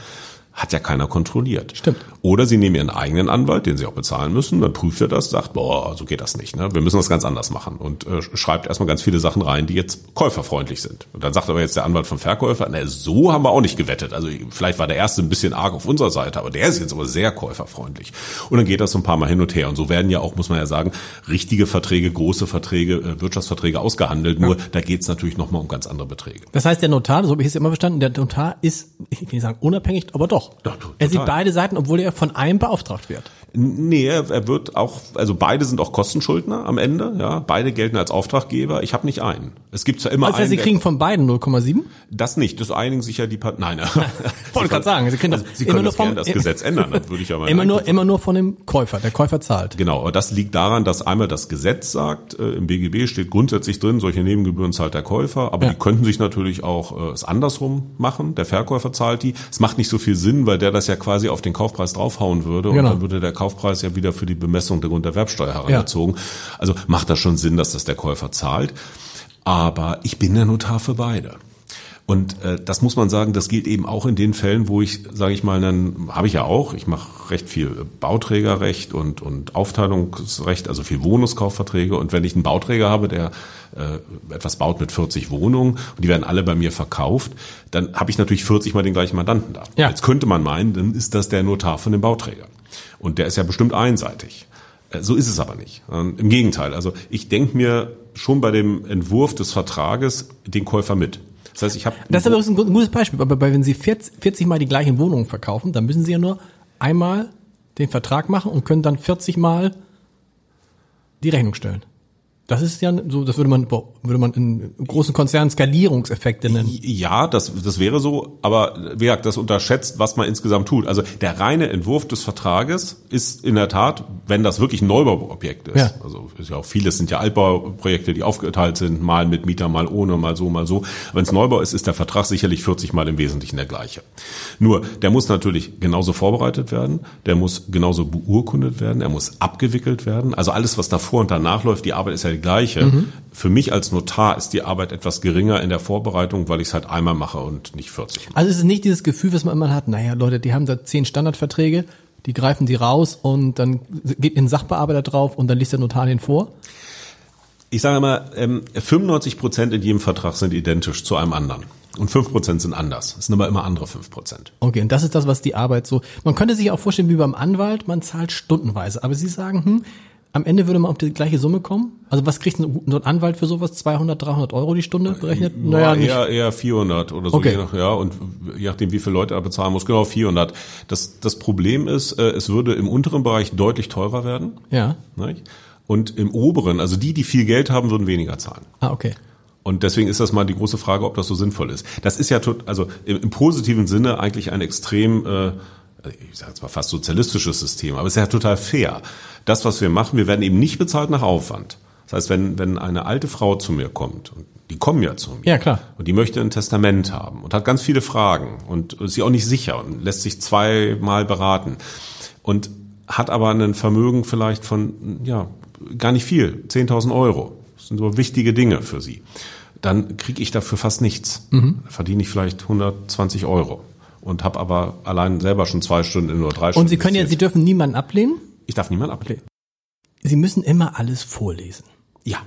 Hat ja keiner kontrolliert. Stimmt. Oder sie nehmen ihren eigenen Anwalt, den sie auch bezahlen müssen, dann prüft er das, sagt, boah, so geht das nicht. Ne? Wir müssen das ganz anders machen. Und äh, schreibt erstmal ganz viele Sachen rein, die jetzt käuferfreundlich sind. Und dann sagt aber jetzt der Anwalt vom Verkäufer, na, so haben wir auch nicht gewettet. Also vielleicht war der erste ein bisschen arg auf unserer Seite, aber der ist jetzt aber sehr käuferfreundlich. Und dann geht das so ein paar Mal hin und her. Und so werden ja auch, muss man ja sagen, richtige Verträge, große Verträge, äh, Wirtschaftsverträge ausgehandelt. Nur da geht es natürlich nochmal um ganz andere Beträge. Das heißt, der Notar, so habe ich es immer verstanden, der Notar ist, ich will nicht sagen unabhängig, aber doch. Doch, to- er sieht beide Seiten, obwohl er von einem beauftragt wird. Nee, er wird auch, also beide sind auch Kostenschuldner am Ende, ja. Beide gelten als Auftraggeber. Ich habe nicht einen. Es gibt zwar immer Also einen. Sie der- kriegen von beiden 0,7? das nicht, das einigen sich ja die Parteien. Nein, Wollte gerade sagen, Sie können das Sie können das vom- das Gesetz ändern, dann würde ich ja mal Immer nur, immer nur von dem Käufer. Der Käufer zahlt. Genau, aber das liegt daran, dass einmal das Gesetz sagt, äh, im BGB steht grundsätzlich drin, solche Nebengebühren zahlt der Käufer, aber Ja. die könnten sich natürlich auch äh, es andersrum machen, der Verkäufer zahlt die. Es macht nicht so viel Sinn, weil der das ja quasi auf den Kaufpreis draufhauen würde und Genau. dann würde der Kaufpreis ja wieder für die Bemessung der Grunderwerbsteuer herangezogen. Also macht das schon Sinn, dass das der Käufer zahlt. Aber ich bin der Notar für beide. Und äh, das muss man sagen, das gilt eben auch in den Fällen, wo ich, sage ich mal, dann habe ich ja auch, ich mache recht viel Bauträgerrecht und, und Aufteilungsrecht, also viel Wohnungskaufverträge. Und wenn ich einen Bauträger habe, der äh, etwas baut mit 40 Wohnungen und die werden alle bei mir verkauft, dann habe ich natürlich 40 mal den gleichen Mandanten da. Ja. Jetzt könnte man meinen, dann ist das der Notar von dem Bauträger. Und der ist ja bestimmt einseitig. Äh, so ist es aber nicht. Ähm, Im Gegenteil. Also ich denke mir schon bei dem Entwurf des Vertrages den Käufer mit. Das heißt, ich habe. Das ist aber ein gutes Beispiel. Aber wenn Sie 40, 40 Mal die gleichen Wohnungen verkaufen, dann müssen Sie ja nur einmal den Vertrag machen und können dann 40 Mal die Rechnung stellen. Das ist ja so, das würde man, würde man in großen Konzernen Skalierungseffekte nennen. Ja, das, das wäre so, aber wie gesagt, das unterschätzt, was man insgesamt tut. Also der reine Entwurf des Vertrages ist in der Tat, wenn das wirklich ein Neubauobjekt ist, ja. also ist ja auch vieles sind ja Altbauprojekte, die aufgeteilt sind, mal mit Mieter, mal ohne, mal so, mal so. Wenn es Neubau ist, ist der Vertrag sicherlich 40 Mal im Wesentlichen der gleiche. Nur, der muss natürlich genauso vorbereitet werden, der muss genauso beurkundet werden, er muss abgewickelt werden. Also alles, was davor und danach läuft, die Arbeit ist ja die gleiche. Mhm. Für mich als Notar ist die Arbeit etwas geringer in der Vorbereitung, weil ich es halt einmal mache und nicht 40 Mal. Also es ist nicht dieses Gefühl, was man immer hat, naja Leute, die haben da zehn Standardverträge, die greifen die raus und dann geht ein Sachbearbeiter drauf und dann liest der Notar den vor? Ich sage immer, 95 ähm, Prozent in jedem Vertrag sind identisch zu einem anderen. Und 5% sind anders. Es sind aber immer andere 5%. Okay, und das ist das, was die Arbeit so. Man könnte sich auch vorstellen, wie beim Anwalt, man zahlt stundenweise. Aber Sie sagen, hm, am Ende würde man auf die gleiche Summe kommen? Also was kriegt so ein Anwalt für sowas? 200, 300 Euro die Stunde berechnet? Naja, nicht. eher, eher 400 oder so. Okay. Je nach, ja, und je nachdem, wie viele Leute er bezahlen muss. Genau, 400. Das, das Problem ist, äh, es würde im unteren Bereich deutlich teurer werden. Ja. Nicht? Und im oberen, also die, die viel Geld haben, würden weniger zahlen. Ah, okay. Und deswegen ist das mal die große Frage, ob das so sinnvoll ist. Das ist ja, also im, im positiven Sinne eigentlich ein extrem, äh, ich sage jetzt mal fast sozialistisches System, aber es ist ja total fair das, was wir machen, wir werden eben nicht bezahlt nach Aufwand. Das heißt, wenn, wenn eine alte Frau zu mir kommt, und die kommen ja zu mir, ja, klar. und die möchte ein Testament haben und hat ganz viele Fragen und ist sich auch nicht sicher und lässt sich zweimal beraten und hat aber ein Vermögen vielleicht von, ja, gar nicht viel, 10.000 Euro. Das sind so wichtige Dinge für sie. Dann kriege ich dafür fast nichts. Mhm. Verdiene ich vielleicht 120 Euro und habe aber allein selber schon zwei Stunden in nur drei Stunden. Und Sie können ja, Sie dürfen niemanden ablehnen? Ich darf niemanden ablehnen. Sie müssen immer alles vorlesen. Ja.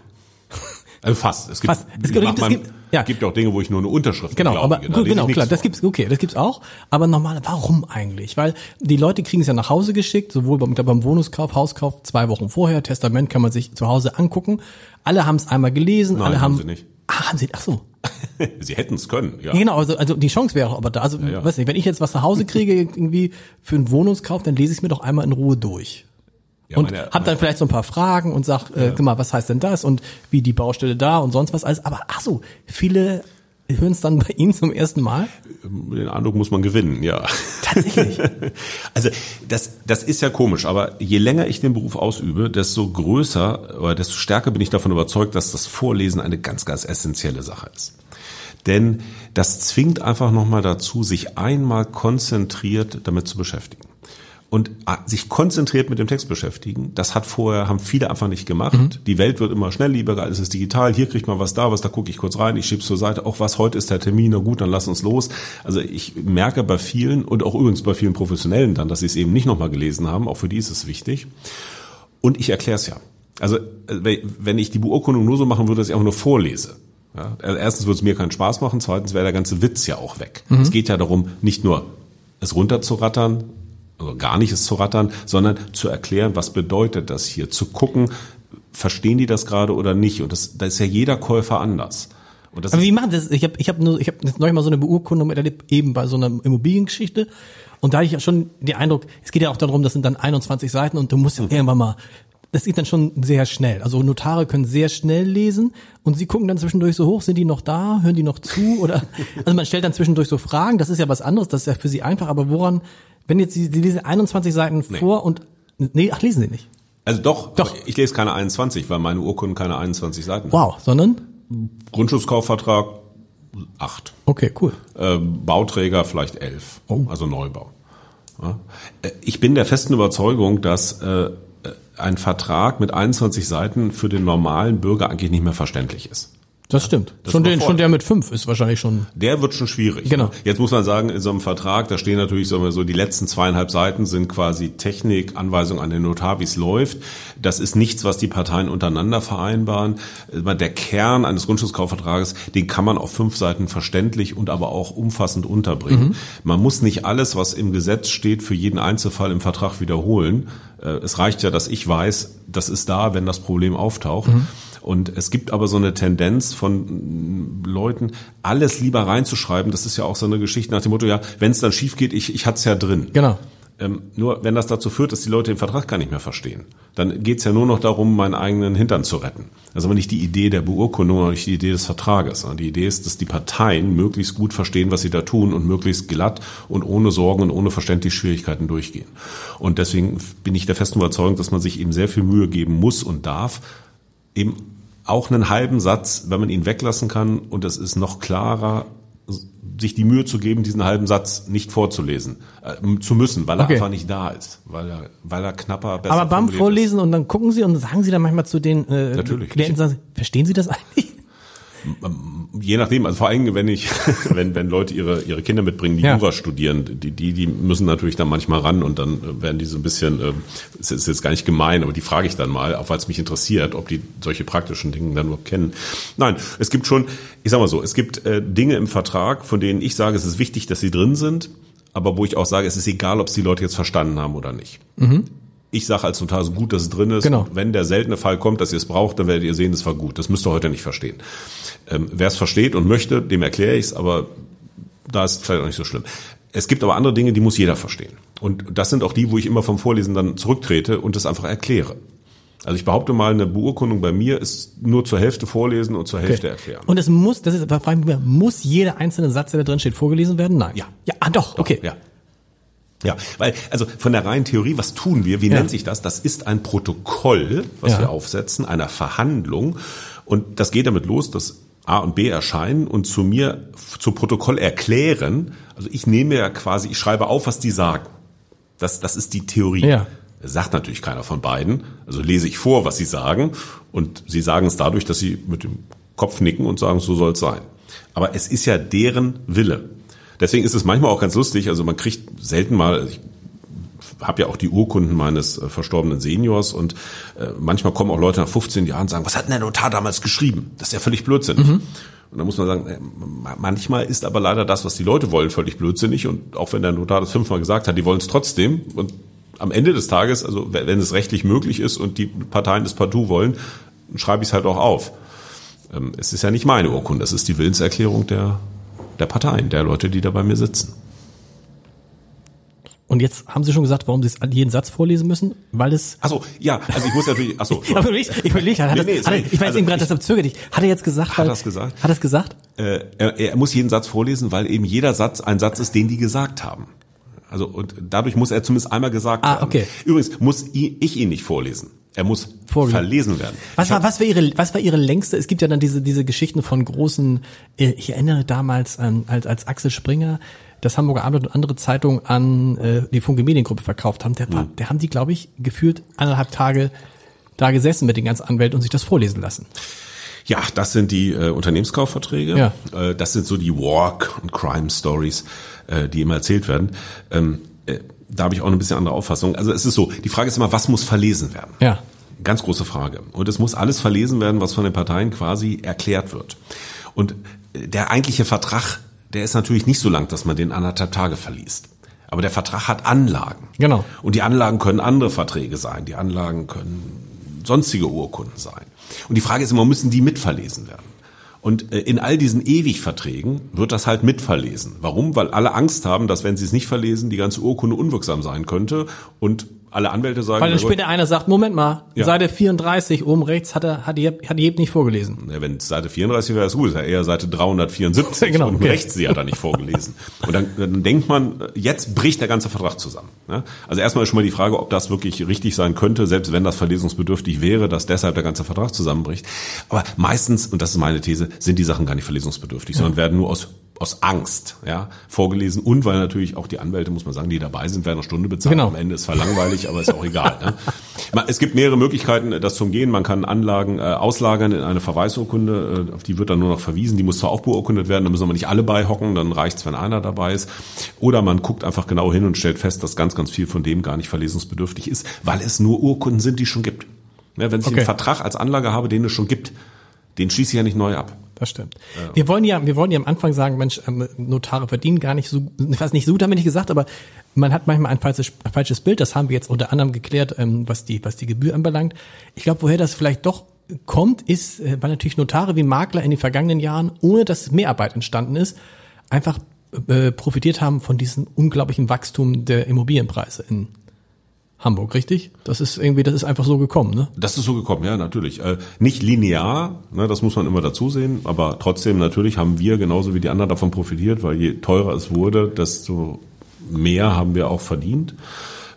Also fast. Es gibt, fast. Es gibt, es gibt, ja. gibt auch Dinge, wo ich nur eine Unterschrift Genau, glaube, aber gut, genau, klar, das gibt's, okay, das gibt's auch. Aber normal, warum eigentlich? Weil die Leute kriegen es ja nach Hause geschickt, sowohl beim, beim Wohnungskauf, Hauskauf zwei Wochen vorher, Testament kann man sich zu Hause angucken. Alle haben es einmal gelesen, Nein, alle haben, haben sie nicht. Ah, haben sie, ach so. sie hätten es können, ja. Genau, also, also die Chance wäre aber da. Also, ja, ja. weiß nicht, wenn ich jetzt was nach Hause kriege, irgendwie für einen Wohnungskauf, dann lese ich es mir doch einmal in Ruhe durch. Ja, und meine, hab dann vielleicht so ein paar Fragen und sag, äh, guck mal, was heißt denn das und wie die Baustelle da und sonst was alles. Aber ach so, viele hören es dann bei Ihnen zum ersten Mal? Den Eindruck muss man gewinnen, ja. Tatsächlich. also das, das ist ja komisch, aber je länger ich den Beruf ausübe, desto größer oder desto stärker bin ich davon überzeugt, dass das Vorlesen eine ganz, ganz essentielle Sache ist. Denn das zwingt einfach nochmal dazu, sich einmal konzentriert damit zu beschäftigen und ah, sich konzentriert mit dem Text beschäftigen. Das hat vorher, haben viele einfach nicht gemacht. Mhm. Die Welt wird immer schnelllebiger, alles ist digital. Hier kriegt man was da, was da gucke ich kurz rein, ich schieb's zur Seite. Auch was, heute ist der Termin, na gut, dann lass uns los. Also ich merke bei vielen und auch übrigens bei vielen Professionellen dann, dass sie es eben nicht nochmal gelesen haben. Auch für die ist es wichtig. Und ich erkläre es ja. Also äh, wenn ich die Beurkundung nur so machen würde, dass ich auch nur vorlese. Ja, also erstens würde es mir keinen Spaß machen, zweitens wäre der ganze Witz ja auch weg. Mhm. Es geht ja darum, nicht nur es runterzurattern, also gar nicht es zu rattern, sondern zu erklären, was bedeutet das hier, zu gucken, verstehen die das gerade oder nicht. Und das, da ist ja jeder Käufer anders. Aber wie machen das? Ich habe ich hab nur, ich habe neulich mal so eine Beurkundung erlebt, eben bei so einer Immobiliengeschichte. Und da hatte ich ja schon den Eindruck, es geht ja auch darum, das sind dann 21 Seiten und du musst ja mhm. irgendwann mal, das geht dann schon sehr schnell. Also Notare können sehr schnell lesen und sie gucken dann zwischendurch so hoch, sind die noch da, hören die noch zu oder, also man stellt dann zwischendurch so Fragen, das ist ja was anderes, das ist ja für sie einfach, aber woran wenn jetzt Sie, Sie lesen 21 Seiten nee. vor und nee, ach lesen Sie nicht. Also doch, doch. ich lese keine 21, weil meine Urkunden keine 21 Seiten Wow, haben. sondern Grundschutzkaufvertrag 8. Okay, cool. Äh, Bauträger vielleicht 11, oh. also Neubau. Ja. Äh, ich bin der festen Überzeugung, dass äh, ein Vertrag mit 21 Seiten für den normalen Bürger eigentlich nicht mehr verständlich ist. Das stimmt. das schon, den, schon der mit fünf ist wahrscheinlich schon. Der wird schon schwierig. Genau. Jetzt muss man sagen, in so einem Vertrag, da stehen natürlich wir so, die letzten zweieinhalb Seiten sind quasi Technik, Anweisung an den Notar, wie es läuft. Das ist nichts, was die Parteien untereinander vereinbaren. Der Kern eines Grundschutzkaufvertrages, den kann man auf fünf Seiten verständlich und aber auch umfassend unterbringen. Man muss nicht alles, was im Gesetz steht, für jeden Einzelfall im Vertrag wiederholen. Äh, Es reicht ja, dass ich weiß, das ist da, wenn das Problem auftaucht. Und es gibt aber so eine Tendenz von mm, Leuten, alles lieber reinzuschreiben. Das ist ja auch so eine Geschichte nach dem Motto, ja, wenn es dann schief geht, ich, ich hatte es ja drin. Genau. Ähm, nur wenn das dazu führt, dass die Leute den Vertrag gar nicht mehr verstehen, dann geht's ja nur noch darum, meinen eigenen Hintern zu retten. Das ist aber nicht die Idee der Beurkundung, sondern nicht die Idee des Vertrages. Die Idee ist, dass die Parteien möglichst gut verstehen, was sie da tun und möglichst glatt und ohne Sorgen und ohne Verständnisschwierigkeiten durchgehen. Und deswegen bin ich der festen Überzeugung, dass man sich eben sehr viel Mühe geben muss und darf, eben auch einen halben Satz, wenn man ihn weglassen kann und es ist noch klarer, sich die Mühe zu geben, diesen halben Satz nicht vorzulesen, äh, zu müssen, weil er Okay. einfach nicht da ist, weil er, weil er knapper, besser Aber beim formuliert Vorlesen und dann gucken Sie und sagen Sie dann manchmal zu den äh, Natürlich. Klienten, sagen Sie, verstehen Sie das eigentlich? Je nachdem, also vor allem, wenn ich, wenn, wenn Leute ihre, ihre Kinder mitbringen, die Ja. Jura studieren, die, die, die müssen natürlich dann manchmal ran und dann äh, werden die so ein bisschen, äh, es ist jetzt gar nicht gemein, aber die frage ich dann mal, auch weil es mich interessiert, ob die solche praktischen Dinge dann überhaupt kennen. Nein, es gibt schon, ich sag mal so, es gibt äh, Dinge im Vertrag, von denen ich sage, es ist wichtig, dass sie drin sind, aber wo ich auch sage, es ist egal, ob es die Leute jetzt verstanden haben oder nicht. Ich sage als Notar so gut, dass es drin ist. Genau. Wenn der seltene Fall kommt, dass ihr es braucht, dann werdet ihr sehen, es war gut. Das müsst ihr heute nicht verstehen. Ähm, Wer es versteht und möchte, dem erkläre ich es, aber da ist es vielleicht auch nicht so schlimm. Es gibt aber andere Dinge, die muss jeder verstehen. Und das sind auch die, wo ich immer vom Vorlesen dann zurücktrete und das einfach erkläre. Also ich behaupte mal, eine Beurkundung bei mir ist nur zur Hälfte vorlesen und zur Hälfte erklären. Und es muss, das ist, frage ich mich, muss jeder einzelne Satz, der da drin steht, vorgelesen werden? Nein. Ja. Ja, ah, doch, okay. Ja. Ja, weil, also von der reinen Theorie, was tun wir? Wie Ja. nennt sich das? Das ist ein Protokoll, was Ja. wir aufsetzen, einer Verhandlung. Und das geht damit los, dass A und B erscheinen und zu mir zu Protokoll erklären. Also ich nehme ja quasi, ich schreibe auf, was die sagen. Das, das ist die Theorie. Ja. Sagt natürlich keiner von beiden. Also lese ich vor, was sie sagen. Und sie sagen es dadurch, dass sie mit dem Kopf nicken und sagen, so soll es sein. Aber es ist ja deren Wille. Deswegen ist es manchmal auch ganz lustig. Also man kriegt selten mal, also ich habe ja auch die Urkunden meines äh, verstorbenen Seniors und äh, manchmal kommen auch Leute nach 15 Jahren und sagen, was hat denn der Notar damals geschrieben? Das ist ja völlig blödsinnig. Und da muss man sagen, äh, ma- manchmal ist aber leider das, was die Leute wollen, völlig blödsinnig. Und auch wenn der Notar das fünfmal gesagt hat, die wollen es trotzdem. Und am Ende des Tages, also wenn es rechtlich möglich ist und die Parteien es partout wollen, dann schreibe ich es halt auch auf. Ähm, Es ist ja nicht meine Urkunde, es ist die Willenserklärung der, der Parteien, der Leute, die da bei mir sitzen. Und jetzt haben Sie schon gesagt, warum Sie es jeden Satz vorlesen müssen? Weil es Achso, ja, also ich muss natürlich, achso, Ich überlege, ich überlege, hat, Nee, nee, hat, er- ich weiß Also eben gerade, deshalb zögere ich. Hat er jetzt gesagt? Hat weil- er's gesagt? Hat er es gesagt? äh, er, er muss jeden Satz vorlesen, weil eben jeder Satz ein Satz ist, den die gesagt haben. Also und dadurch muss er zumindest einmal gesagt Ah, werden. okay. Übrigens muss ich ihn nicht vorlesen. Er muss verlesen werden. Was war, was war ihre, was war ihre längste? Es gibt ja dann diese, diese Geschichten von großen, äh, ich erinnere damals an, als, als Axel Springer das Hamburger Abendblatt und andere Zeitungen an äh, die Funke Mediengruppe verkauft haben. Der, war, Mhm. der haben die, glaube ich, gefühlt anderthalb Tage da gesessen mit den ganzen Anwälten und sich das vorlesen lassen. Ja, das sind die äh, Unternehmenskaufverträge. Ja. Äh, das sind so die Walk- und Crime-Stories, äh, die immer erzählt werden. Ähm, äh, da habe ich auch eine bisschen andere Auffassung. Also es ist so, die Frage ist immer, was muss verlesen werden? Ja. Ganz große Frage. Und es muss alles verlesen werden, was von den Parteien quasi erklärt wird. Und äh, der eigentliche Vertrag, der ist natürlich nicht so lang, dass man den anderthalb Tage verliest. Aber der Vertrag hat Anlagen. Genau. Und die Anlagen können andere Verträge sein. Die Anlagen können sonstige Urkunden sein. Und die Frage ist immer, müssen die mitverlesen werden? Und äh, in all diesen Ewigverträgen wird das halt mitverlesen. Warum? Weil alle Angst haben, dass wenn sie es nicht verlesen, die ganze Urkunde unwirksam sein könnte. Und alle Anwälte sagen, Weil dann später einer sagt, Moment mal, Ja. Seite 34 oben rechts hat er, hat die, hat die Jeb nicht vorgelesen. Ja, wenn es Seite 34 wäre, ist gut. Ist ja eher Seite 374 Genau, und okay. rechts sie hat er nicht vorgelesen. Und dann, dann denkt man, jetzt bricht der ganze Vertrag zusammen. Ja? Also erstmal ist schon mal die Frage, ob das wirklich richtig sein könnte, selbst wenn das verlesungsbedürftig wäre, dass deshalb der ganze Vertrag zusammenbricht. Aber meistens, und das ist meine These, sind die Sachen gar nicht verlesungsbedürftig, sondern werden nur aus aus Angst, ja, vorgelesen und weil natürlich auch die Anwälte, muss man sagen, die dabei sind, werden eine Stunde bezahlt. Genau. Am Ende ist zwar langweilig, aber ist auch egal. Ne? Es gibt mehrere Möglichkeiten, das zu umgehen. Man kann Anlagen äh, auslagern in eine Verweisurkunde, äh, auf die wird dann nur noch verwiesen. Die muss zwar auch beurkundet werden, da müssen aber nicht alle beihocken, dann reicht's, wenn einer dabei ist. Oder man guckt einfach genau hin und stellt fest, dass ganz, ganz viel von dem gar nicht verlesungsbedürftig ist, weil es nur Urkunden sind, die es schon gibt. Ja, wenn ich Okay. einen Vertrag als Anlage habe, den es schon gibt, den schließe ich ja nicht neu ab. Das stimmt. Wir wollen ja, wir wollen ja am Anfang sagen, Mensch, ähm, Notare verdienen gar nicht so, fast nicht so wir nicht gesagt, aber man hat manchmal ein falsches, falsches Bild. Das haben wir jetzt unter anderem geklärt, ähm, was die, was die Gebühr anbelangt. Ich glaube, woher das vielleicht doch kommt, ist, äh, weil natürlich Notare wie Makler in den vergangenen Jahren, ohne dass Mehrarbeit entstanden ist, einfach äh, profitiert haben von diesem unglaublichen Wachstum der Immobilienpreise in Hamburg, richtig? Das ist irgendwie, das ist einfach so gekommen, ne? Das ist so gekommen, ja, natürlich. Äh, nicht linear, ne, das muss man immer dazu sehen, aber trotzdem natürlich haben wir genauso wie die anderen davon profitiert, weil je teurer es wurde, desto mehr haben wir auch verdient.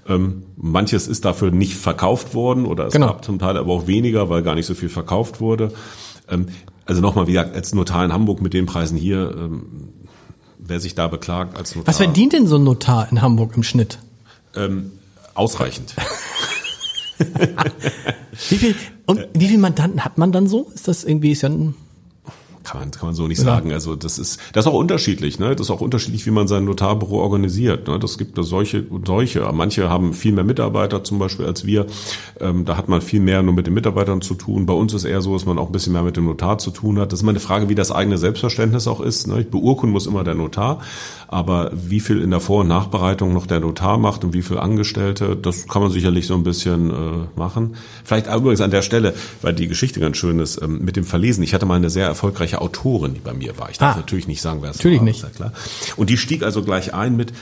Ähm, manches ist dafür nicht verkauft worden oder es Genau. gab zum Teil aber auch weniger, weil gar nicht so viel verkauft wurde. Ähm, also nochmal, wie gesagt, als Notar in Hamburg mit den Preisen hier, ähm, wer sich da beklagt als Notar. Was verdient denn so ein Notar in Hamburg im Schnitt? Ähm, ausreichend. Wie viel, und wie viel Mandanten hat man dann so? Ist das irgendwie, ist ja ein, Kann man, kann man so nicht sagen. Also das ist, das ist auch unterschiedlich. Ne? Das ist auch unterschiedlich, wie man sein Notarbüro organisiert. Ne? Das gibt da solche und solche. Manche haben viel mehr Mitarbeiter zum Beispiel als wir. Ähm, da hat man viel mehr nur mit den Mitarbeitern zu tun. Bei uns ist eher so, dass man auch ein bisschen mehr mit dem Notar zu tun hat. Das ist immer eine Frage, wie das eigene Selbstverständnis auch ist. Ne? Beurkunden muss immer der Notar. Aber wie viel in der Vor- und Nachbereitung noch der Notar macht und wie viel Angestellte, das kann man sicherlich so ein bisschen äh, machen. Vielleicht übrigens an der Stelle, weil die Geschichte ganz schön ist, ähm, mit dem Verlesen. Ich hatte mal eine sehr erfolgreiche Autorin, die bei mir war. Ich darf Ah. natürlich nicht sagen, wer es Natürlich war. nicht. Ist ja klar. Und die stieg also gleich ein mit,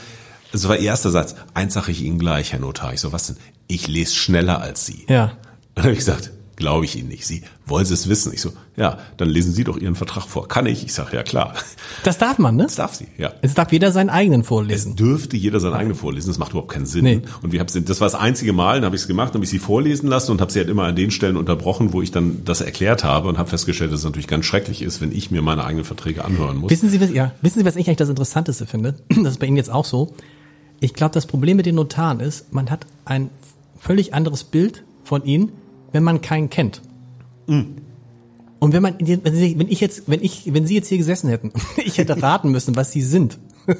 es war ihr erster Satz, eins sage ich Ihnen gleich, Herr Notar. Ich so, was denn? Ich lese schneller als Sie. ja. Dann habe ich gesagt, glaube ich Ihnen nicht. Sie, wollen Sie es wissen? Ich so, ja, dann lesen Sie doch Ihren Vertrag vor. Kann ich? Ich sage, ja klar. Das darf man, ne? Das darf sie, ja. Es darf jeder seinen eigenen vorlesen. Dürfte jeder seine eigene vorlesen, das macht überhaupt keinen Sinn. Nee. Und wir haben das war das einzige Mal, dann habe ich es gemacht, dann habe ich sie vorlesen lassen und habe sie halt immer an den Stellen unterbrochen, wo ich dann das erklärt habe und habe festgestellt, dass es natürlich ganz schrecklich ist, wenn ich mir meine eigenen Verträge anhören muss. Wissen Sie, was, ja, wissen Sie, was ich eigentlich das Interessanteste finde? Das ist bei Ihnen jetzt auch so. Ich glaube, das Problem mit den Notaren ist, man hat ein völlig anderes Bild von ihnen, wenn man keinen kennt. Und wenn man, wenn ich jetzt, wenn ich, wenn Sie jetzt hier gesessen hätten, ich hätte raten müssen, was Sie sind,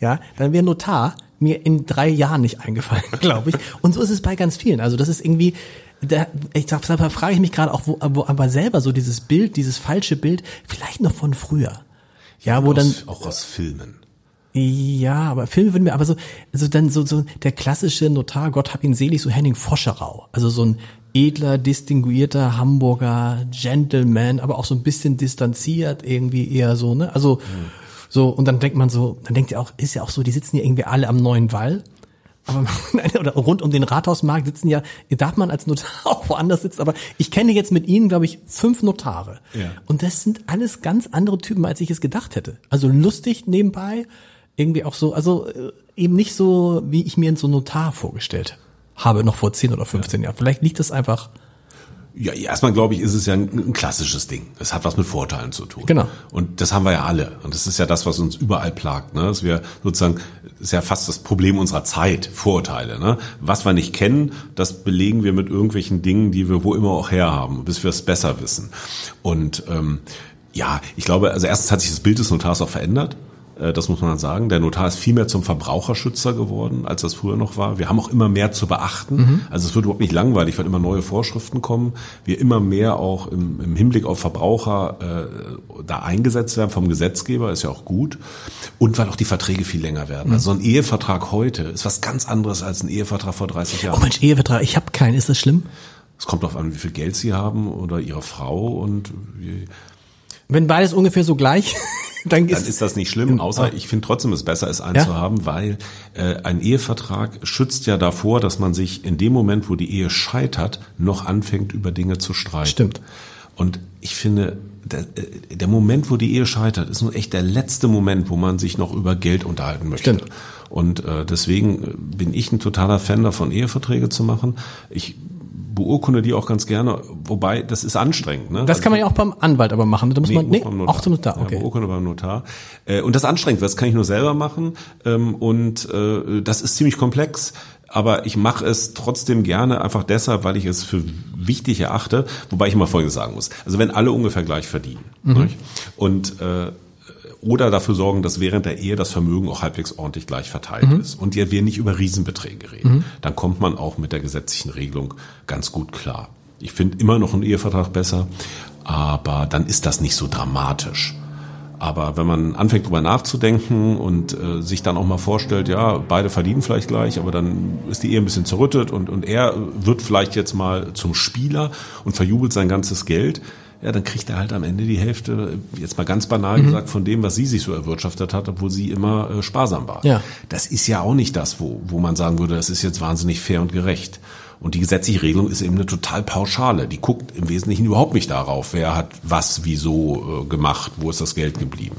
ja, dann wäre Notar mir in drei Jahren nicht eingefallen, glaube ich. Und so ist es bei ganz vielen. Also das ist irgendwie, da, ich sag, da frage ich mich gerade auch, wo, wo aber selber so dieses Bild, dieses falsche Bild, vielleicht noch von früher. Ja, wo dann, aus, auch aus Filmen. ja, aber Filme würden mir aber so, also dann so, so der klassische Notar, Gott hab ihn selig, so Henning Foscherau. Also so ein edler, distinguierter Hamburger Gentleman, aber auch so ein bisschen distanziert irgendwie eher so, ne? Also, so, und dann denkt man so, dann denkt ihr auch, ist ja auch so, die sitzen ja irgendwie alle am neuen Wall. Aber oder rund um den Rathausmarkt sitzen ja, darf man als Notar auch woanders sitzen, aber ich kenne jetzt mit Ihnen, glaube ich, fünf Notare. Ja. Und das sind alles ganz andere Typen, als ich es gedacht hätte. Also lustig nebenbei, irgendwie auch so, also äh, eben nicht so, wie ich mir so einen Notar vorgestellt habe, noch vor 10 oder 15 Jahren. Vielleicht liegt das einfach, Ja, erstmal glaube ich, ist es ja ein, ein klassisches Ding. Es hat was mit Vorteilen zu tun. Genau. Und das haben wir ja alle. Und das ist ja das, was uns überall plagt. Ne? Dass wir sozusagen, ist ja fast das Problem unserer Zeit, Vorurteile. Ne? Was wir nicht kennen, das belegen wir mit irgendwelchen Dingen, die wir wo immer auch herhaben, bis wir es besser wissen. Und ähm, ja, ich glaube, also erstens hat sich das Bild des Notars auch verändert. Äh, Das muss man sagen. Der Notar ist viel mehr zum Verbraucherschützer geworden, als das früher noch war. Wir haben auch immer mehr zu beachten. Also es wird überhaupt nicht langweilig, wenn immer neue Vorschriften kommen. Wir immer mehr auch im, im Hinblick auf Verbraucher äh, da eingesetzt werden vom Gesetzgeber, ist ja auch gut. Und weil auch die Verträge viel länger werden. Also so ein Ehevertrag heute ist was ganz anderes als ein Ehevertrag vor 30 oh Jahren. Mensch, Ehevertrag, ich habe keinen, ist das schlimm? Es kommt darauf an, wie viel Geld sie haben oder ihre Frau und wie, Wenn beides ungefähr so gleich, dann dann ist, ist das nicht schlimm, außer ich finde trotzdem es besser, es einen Ja? zu haben, weil äh, ein Ehevertrag schützt ja davor, dass man sich in dem Moment, wo die Ehe scheitert, noch anfängt, über Dinge zu streiten. Stimmt. Und ich finde, der, äh, der Moment, wo die Ehe scheitert, ist nur echt der letzte Moment, wo man sich noch über Geld unterhalten möchte. Stimmt. Und äh, deswegen bin ich ein totaler Fan davon, Eheverträge zu machen. Ich beurkunde die auch ganz gerne, wobei das ist anstrengend. Ne? Das kann man ja auch beim Anwalt aber machen. Da muss Nee, man, muss nee, Notar. auch zum Notar, Ja, okay. beurkunde beim Notar. Äh, Und das ist anstrengend, das kann ich nur selber machen. Ähm, Und äh, das ist ziemlich komplex. Aber ich mache es trotzdem gerne, einfach deshalb, weil ich es für wichtig erachte, wobei ich immer Folgendes sagen muss. Also wenn alle ungefähr gleich verdienen nicht? und äh, oder dafür sorgen, dass während der Ehe das Vermögen auch halbwegs ordentlich gleich verteilt ist und ja, wir nicht über Riesenbeträge reden, dann kommt man auch mit der gesetzlichen Regelung ganz gut klar. Ich finde immer noch einen Ehevertrag besser, aber dann ist das nicht so dramatisch. Aber wenn man anfängt drüber nachzudenken und äh, sich dann auch mal vorstellt, ja, beide verdienen vielleicht gleich, aber dann ist die Ehe ein bisschen zerrüttet und, und er wird vielleicht jetzt mal zum Spieler und verjubelt sein ganzes Geld, ja, dann kriegt er halt am Ende die Hälfte, jetzt mal ganz banal gesagt, von dem, was sie sich so erwirtschaftet hat, obwohl sie immer äh, sparsam war. Ja. Das ist ja auch nicht das, wo, wo man sagen würde, das ist jetzt wahnsinnig fair und gerecht. Und die gesetzliche Regelung ist eben eine total pauschale. Die guckt im Wesentlichen überhaupt nicht darauf, wer hat was, wieso äh, gemacht, wo ist das Geld geblieben.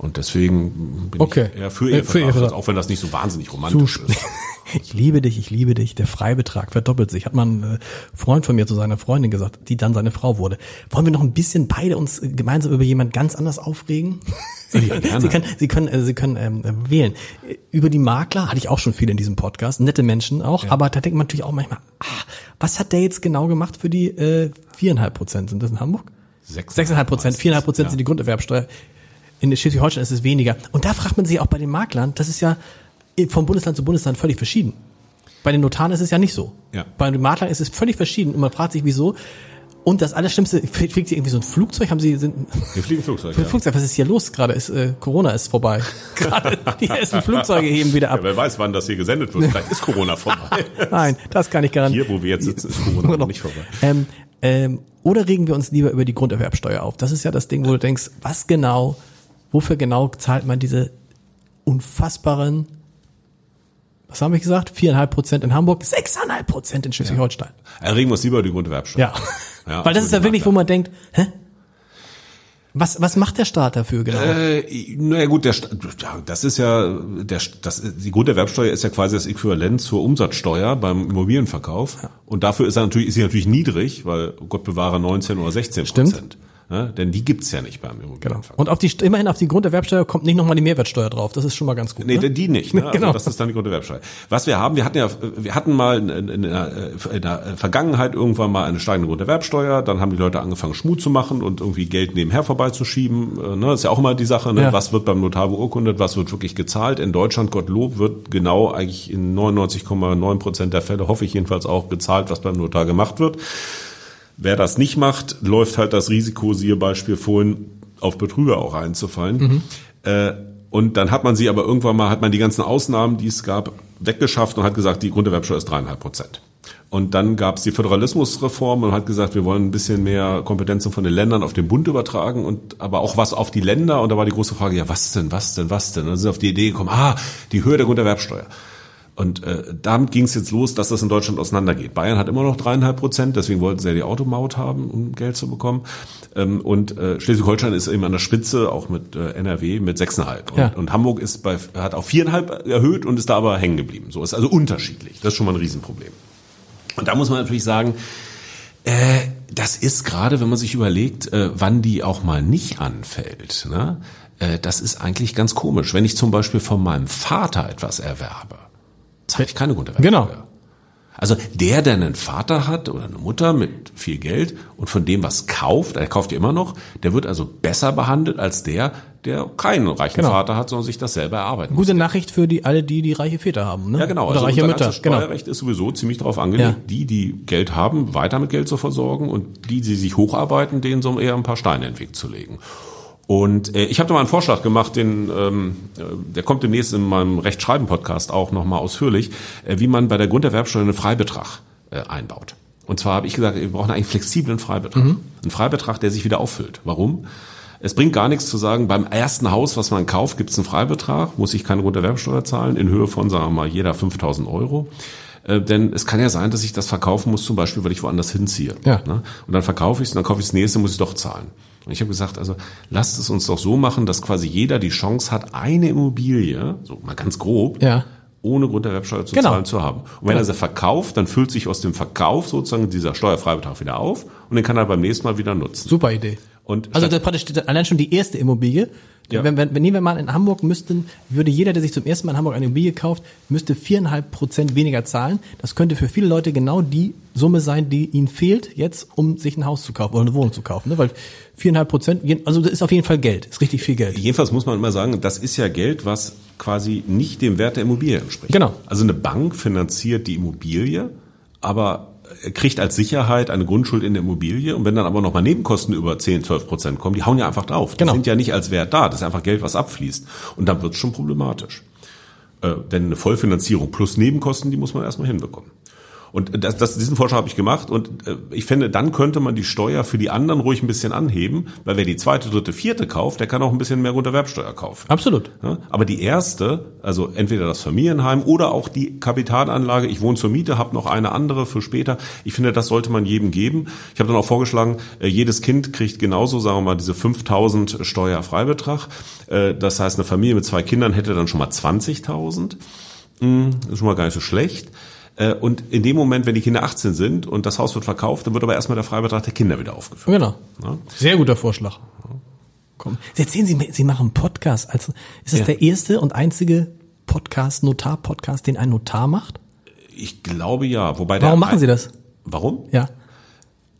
Und deswegen bin Okay. ich eher für Äh, Ehevertrag, für Ehevertrag. auch wenn das nicht so wahnsinnig romantisch ist. Ich liebe dich, ich liebe dich. Der Freibetrag verdoppelt sich. Hat mal ein äh, Freund von mir zu seiner Freundin gesagt, die dann seine Frau wurde. Wollen wir noch ein bisschen beide uns äh, gemeinsam über jemand ganz anders aufregen? Sie, Ja, gerne. Sie können, Sie können, äh, Sie können ähm, äh, wählen. Äh, Über die Makler hatte ich auch schon viel in diesem Podcast, nette Menschen auch, aber da denkt man natürlich auch manchmal, ah, was hat der jetzt genau gemacht für die äh, viereinhalb Prozent? Sind das in Hamburg? Sechseinhalb Prozent, viereinhalb Prozent ja. sind die Grunderwerbsteuer. In Schleswig-Holstein ist es weniger. Und da fragt man sich auch bei dem Maklern, das ist ja vom Bundesland zu Bundesland völlig verschieden. Bei den Notaren ist es ja nicht so. Ja. Bei den Maklern ist es völlig verschieden und man fragt sich, wieso. Und das Allerschlimmste, fliegt Sie irgendwie so ein Flugzeug? Haben Sie, sind, Wir fliegen Flugzeug. Ja. ein Flugzeug, was ist hier los gerade? Ist, äh, Corona ist vorbei. Gerade die ersten Flugzeuge heben wieder Ja, ab. wer weiß, wann das hier gesendet wird. Vielleicht ist Corona vorbei. Nein, das kann ich garantieren. Hier, wo wir jetzt sitzen, ist Corona noch nicht vorbei. Ähm, ähm, oder regen wir uns lieber über die Grunderwerbsteuer auf? Das ist ja das Ding, wo du denkst, was genau, wofür genau zahlt man diese unfassbaren, was haben wir gesagt? Viereinhalb Prozent in Hamburg, sechseinhalb Prozent in Schleswig-Holstein. Erregen wir uns lieber über die Grunderwerbsteuer. Ja. Ja, Weil das ist ja wirklich, wo man denkt, hä? Was, was macht der Staat dafür genau? Äh, naja gut, der, ja, das ist ja, der, das, die Grunderwerbsteuer ist ja quasi das Äquivalent zur Umsatzsteuer beim Immobilienverkauf. Und dafür ist, er natürlich, ist sie natürlich niedrig, weil Gott bewahre 19 oder 16 Stimmt. Prozent. Ja, denn die gibt's ja nicht beim Genau. Immobilienverkauf. Und auf die, immerhin auf die Grunderwerbsteuer kommt nicht nochmal die Mehrwertsteuer drauf. Das ist schon mal ganz gut. Nee, ne? die nicht. Ne? Also Genau. Das ist dann die Grunderwerbsteuer. Was wir haben, wir hatten ja, wir hatten mal in, in, in, der, in der Vergangenheit irgendwann mal eine steigende Grunderwerbsteuer. Dann haben die Leute angefangen, Schmut zu machen und irgendwie Geld nebenher vorbeizuschieben. Äh, Ne? Das ist ja auch immer die Sache. Ne? Ja. Was wird beim Notar beurkundet? Was wird wirklich gezahlt? In Deutschland, Gottlob, wird genau eigentlich in 99,9 Prozent der Fälle, hoffe ich jedenfalls auch, bezahlt, was beim Notar gemacht wird. Wer das nicht macht, läuft halt das Risiko, siehe Beispiel vorhin, auf Betrüger auch reinzufallen. Äh, und dann hat man sie aber irgendwann mal, hat man die ganzen Ausnahmen, die es gab, weggeschafft und hat gesagt, die Grunderwerbsteuer ist dreieinhalb Prozent. Und dann gab es die Föderalismusreform und hat gesagt, wir wollen ein bisschen mehr Kompetenzen von den Ländern auf den Bund übertragen und aber auch was auf die Länder. Und da war die große Frage, ja, was denn, was denn, was denn? Und dann sind sie auf die Idee gekommen, ah, die Höhe der Grunderwerbsteuer. Und äh, damit ging es jetzt los, dass das in Deutschland auseinandergeht. Bayern hat immer noch dreieinhalb Prozent, deswegen wollten sie ja die Automaut haben, um Geld zu bekommen. Ähm, und äh, Schleswig-Holstein ist eben an der Spitze, auch mit äh, NRW, mit sechseinhalb. Und, Ja. und Hamburg ist bei, hat auf viereinhalb erhöht und ist da aber hängen geblieben. So ist also unterschiedlich. Das ist schon mal ein Riesenproblem. Und da muss man natürlich sagen, äh, das ist gerade, wenn man sich überlegt, äh, wann die auch mal nicht anfällt. Ne? Äh, das ist eigentlich ganz komisch. Wenn ich zum Beispiel von meinem Vater etwas erwerbe, zahle ich keine Grunderwerbsteuer. Genau. Also der, der einen Vater hat oder eine Mutter mit viel Geld und von dem was kauft, er kauft ja immer noch, der wird also besser behandelt als der, der keinen reichen Genau. Vater hat, sondern sich das selber erarbeiten muss. Gute Nachricht für die alle die, die reiche Väter haben, ne? Ja, genau. Oder also reiche Mütter. Genau. Steuerrecht ist sowieso ziemlich darauf angelegt, Ja. die, die Geld haben, weiter mit Geld zu versorgen und die, die sich hocharbeiten, denen so eher ein paar Steine in den Weg zu legen. Und äh, ich habe da mal einen Vorschlag gemacht, den, ähm, äh, der kommt demnächst in meinem Rechtschreiben-Podcast auch nochmal ausführlich, äh, wie man bei der Grunderwerbsteuer einen Freibetrag äh, einbaut. Und zwar habe ich gesagt, wir brauchen einen flexiblen Freibetrag. Einen Freibetrag, der sich wieder auffüllt. Warum? Es bringt gar nichts zu sagen, beim ersten Haus, was man kauft, gibt es einen Freibetrag, muss ich keine Grunderwerbsteuer zahlen, in Höhe von, sagen wir mal, jeder 5000 Euro. Äh, denn es kann ja sein, dass ich das verkaufen muss, zum Beispiel, weil ich woanders hinziehe. Ja. Ne? Und dann verkaufe ich es und dann kaufe ich das nächste, muss ich doch zahlen. Und ich habe gesagt, also lasst es uns doch so machen, dass quasi jeder die Chance hat, eine Immobilie, so mal ganz grob, Ja. ohne Grunderwerbsteuer zu Genau. zahlen zu haben. Und wenn Genau. er sie verkauft, dann füllt sich aus dem Verkauf sozusagen dieser Steuerfreibetrag wieder auf und den kann er beim nächsten Mal wieder nutzen. Super Idee. Und Also das praktisch allein schon die erste Immobilie. Ja. Wenn, wenn, wenn nehmen wir mal in Hamburg müssten, würde jeder, der sich zum ersten Mal in Hamburg eine Immobilie kauft, müsste viereinhalb Prozent weniger zahlen. Das könnte für viele Leute genau die Summe sein, die ihnen fehlt jetzt, um sich ein Haus zu kaufen oder eine Wohnung zu kaufen. Ne? Weil viereinhalb Prozent, also das ist auf jeden Fall Geld, ist richtig viel Geld. Jedenfalls muss man immer sagen, das ist ja Geld, was quasi nicht dem Wert der Immobilie entspricht. Genau. Also eine Bank finanziert die Immobilie, aber kriegt als Sicherheit eine Grundschuld in der Immobilie und wenn dann aber nochmal Nebenkosten über 10, 12 Prozent kommen, die hauen ja einfach drauf. Die Genau. sind ja nicht als Wert da, das ist einfach Geld, was abfließt. Und dann wird es schon problematisch. Äh, denn eine Vollfinanzierung plus Nebenkosten, die muss man erstmal hinbekommen. Und das, das, diesen Vorschlag habe ich gemacht und äh, ich finde, dann könnte man die Steuer für die anderen ruhig ein bisschen anheben, weil wer die zweite, dritte, vierte kauft, der kann auch ein bisschen mehr Grunderwerbsteuer kaufen. Absolut. Ja, aber die erste, also entweder das Familienheim oder auch die Kapitalanlage, ich wohne zur Miete, habe noch eine andere für später. Ich finde, das sollte man jedem geben. Ich habe dann auch vorgeschlagen, äh, jedes Kind kriegt genauso, sagen wir mal, diese 5000 Steuerfreibetrag. Äh, Das heißt, eine Familie mit zwei Kindern hätte dann schon mal 20.000. Hm, Das ist schon mal gar nicht so schlecht. Äh, Und in dem Moment, wenn die Kinder 18 sind und das Haus wird verkauft, dann wird aber erstmal der Freibetrag der Kinder wieder aufgeführt. Genau. Ja. Sehr guter Vorschlag. Komm. Sie erzählen Sie, Sie machen einen Podcast. Also ist das Ja. der erste und einzige Podcast, Notar-Podcast, den ein Notar macht? Ich glaube ja. Wobei der Warum machen Sie das? Warum? Ja.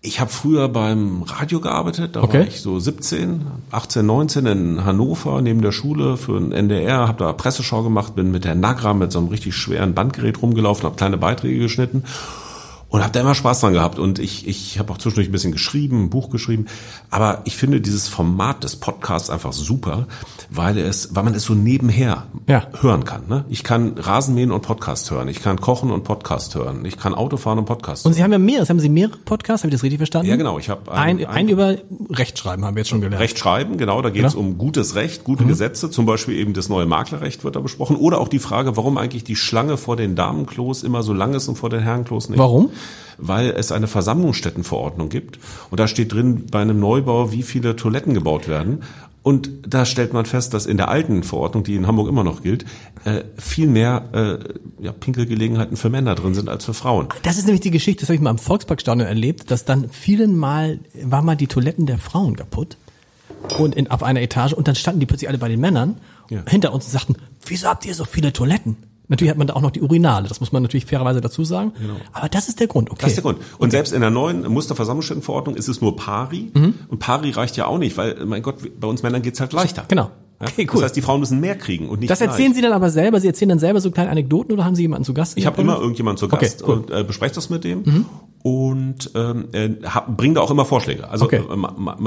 Ich habe früher beim Radio gearbeitet, da Okay. war ich so 17, 18, 19 in Hannover neben der Schule für ein NDR, habe da Presseschau gemacht, bin mit der Nagra mit so einem richtig schweren Bandgerät rumgelaufen, habe kleine Beiträge geschnitten und habe da immer Spaß dran gehabt und ich ich habe auch zwischendurch ein bisschen geschrieben, ein Buch geschrieben, aber ich finde dieses Format des Podcasts einfach super, weil es weil man es so nebenher Ja. hören kann, ne? Ich kann Rasenmähen und Podcast hören, ich kann kochen und Podcast hören, ich kann Autofahren und Podcast Und Sie haben ja mehrere, haben Sie mehrere Podcasts, habe ich das richtig verstanden? Ja, genau. Ich habe ein, ein, über Rechtschreiben haben wir jetzt schon gelernt. Recht schreiben, genau, da geht es Genau. um gutes Recht, gute Gesetze, zum Beispiel eben das neue Maklerrecht wird da besprochen. Oder auch die Frage, warum eigentlich die Schlange vor den Damenklos immer so lang ist und vor den Herrenklos nicht. Warum? Weil es eine Versammlungsstättenverordnung gibt und da steht drin bei einem Neubau, wie viele Toiletten gebaut werden. Und da stellt man fest, dass in der alten Verordnung, die in Hamburg immer noch gilt, äh, viel mehr äh, ja, Pinkelgelegenheiten für Männer drin sind als für Frauen. Das ist nämlich die Geschichte, das habe ich mal im Volksparkstadion erlebt, dass dann vielen Mal war mal die Toiletten der Frauen kaputt und in, auf einer Etage und dann standen die plötzlich alle bei den Männern Ja. hinter uns und sagten, wieso habt ihr so viele Toiletten? Natürlich hat man da auch noch die Urinale, das muss man natürlich fairerweise dazu sagen. Aber das ist der Grund, okay. Das ist der Grund. Und selbst in der neuen Musterversammlungsstättenverordnung ist es nur pari. Und pari reicht ja auch nicht, weil, mein Gott, bei uns Männern geht's halt leichter. Genau. Okay, Das cool. heißt, die Frauen müssen mehr kriegen und nicht Das gleich. erzählen Sie dann aber selber, Sie erzählen dann selber so kleine Anekdoten oder haben Sie jemanden zu Gast? Ich habe immer irgendjemanden zu Okay, Gast cool. und äh, bespreche das mit dem und ähm, äh, hab, bring da auch immer Vorschläge. Also Okay.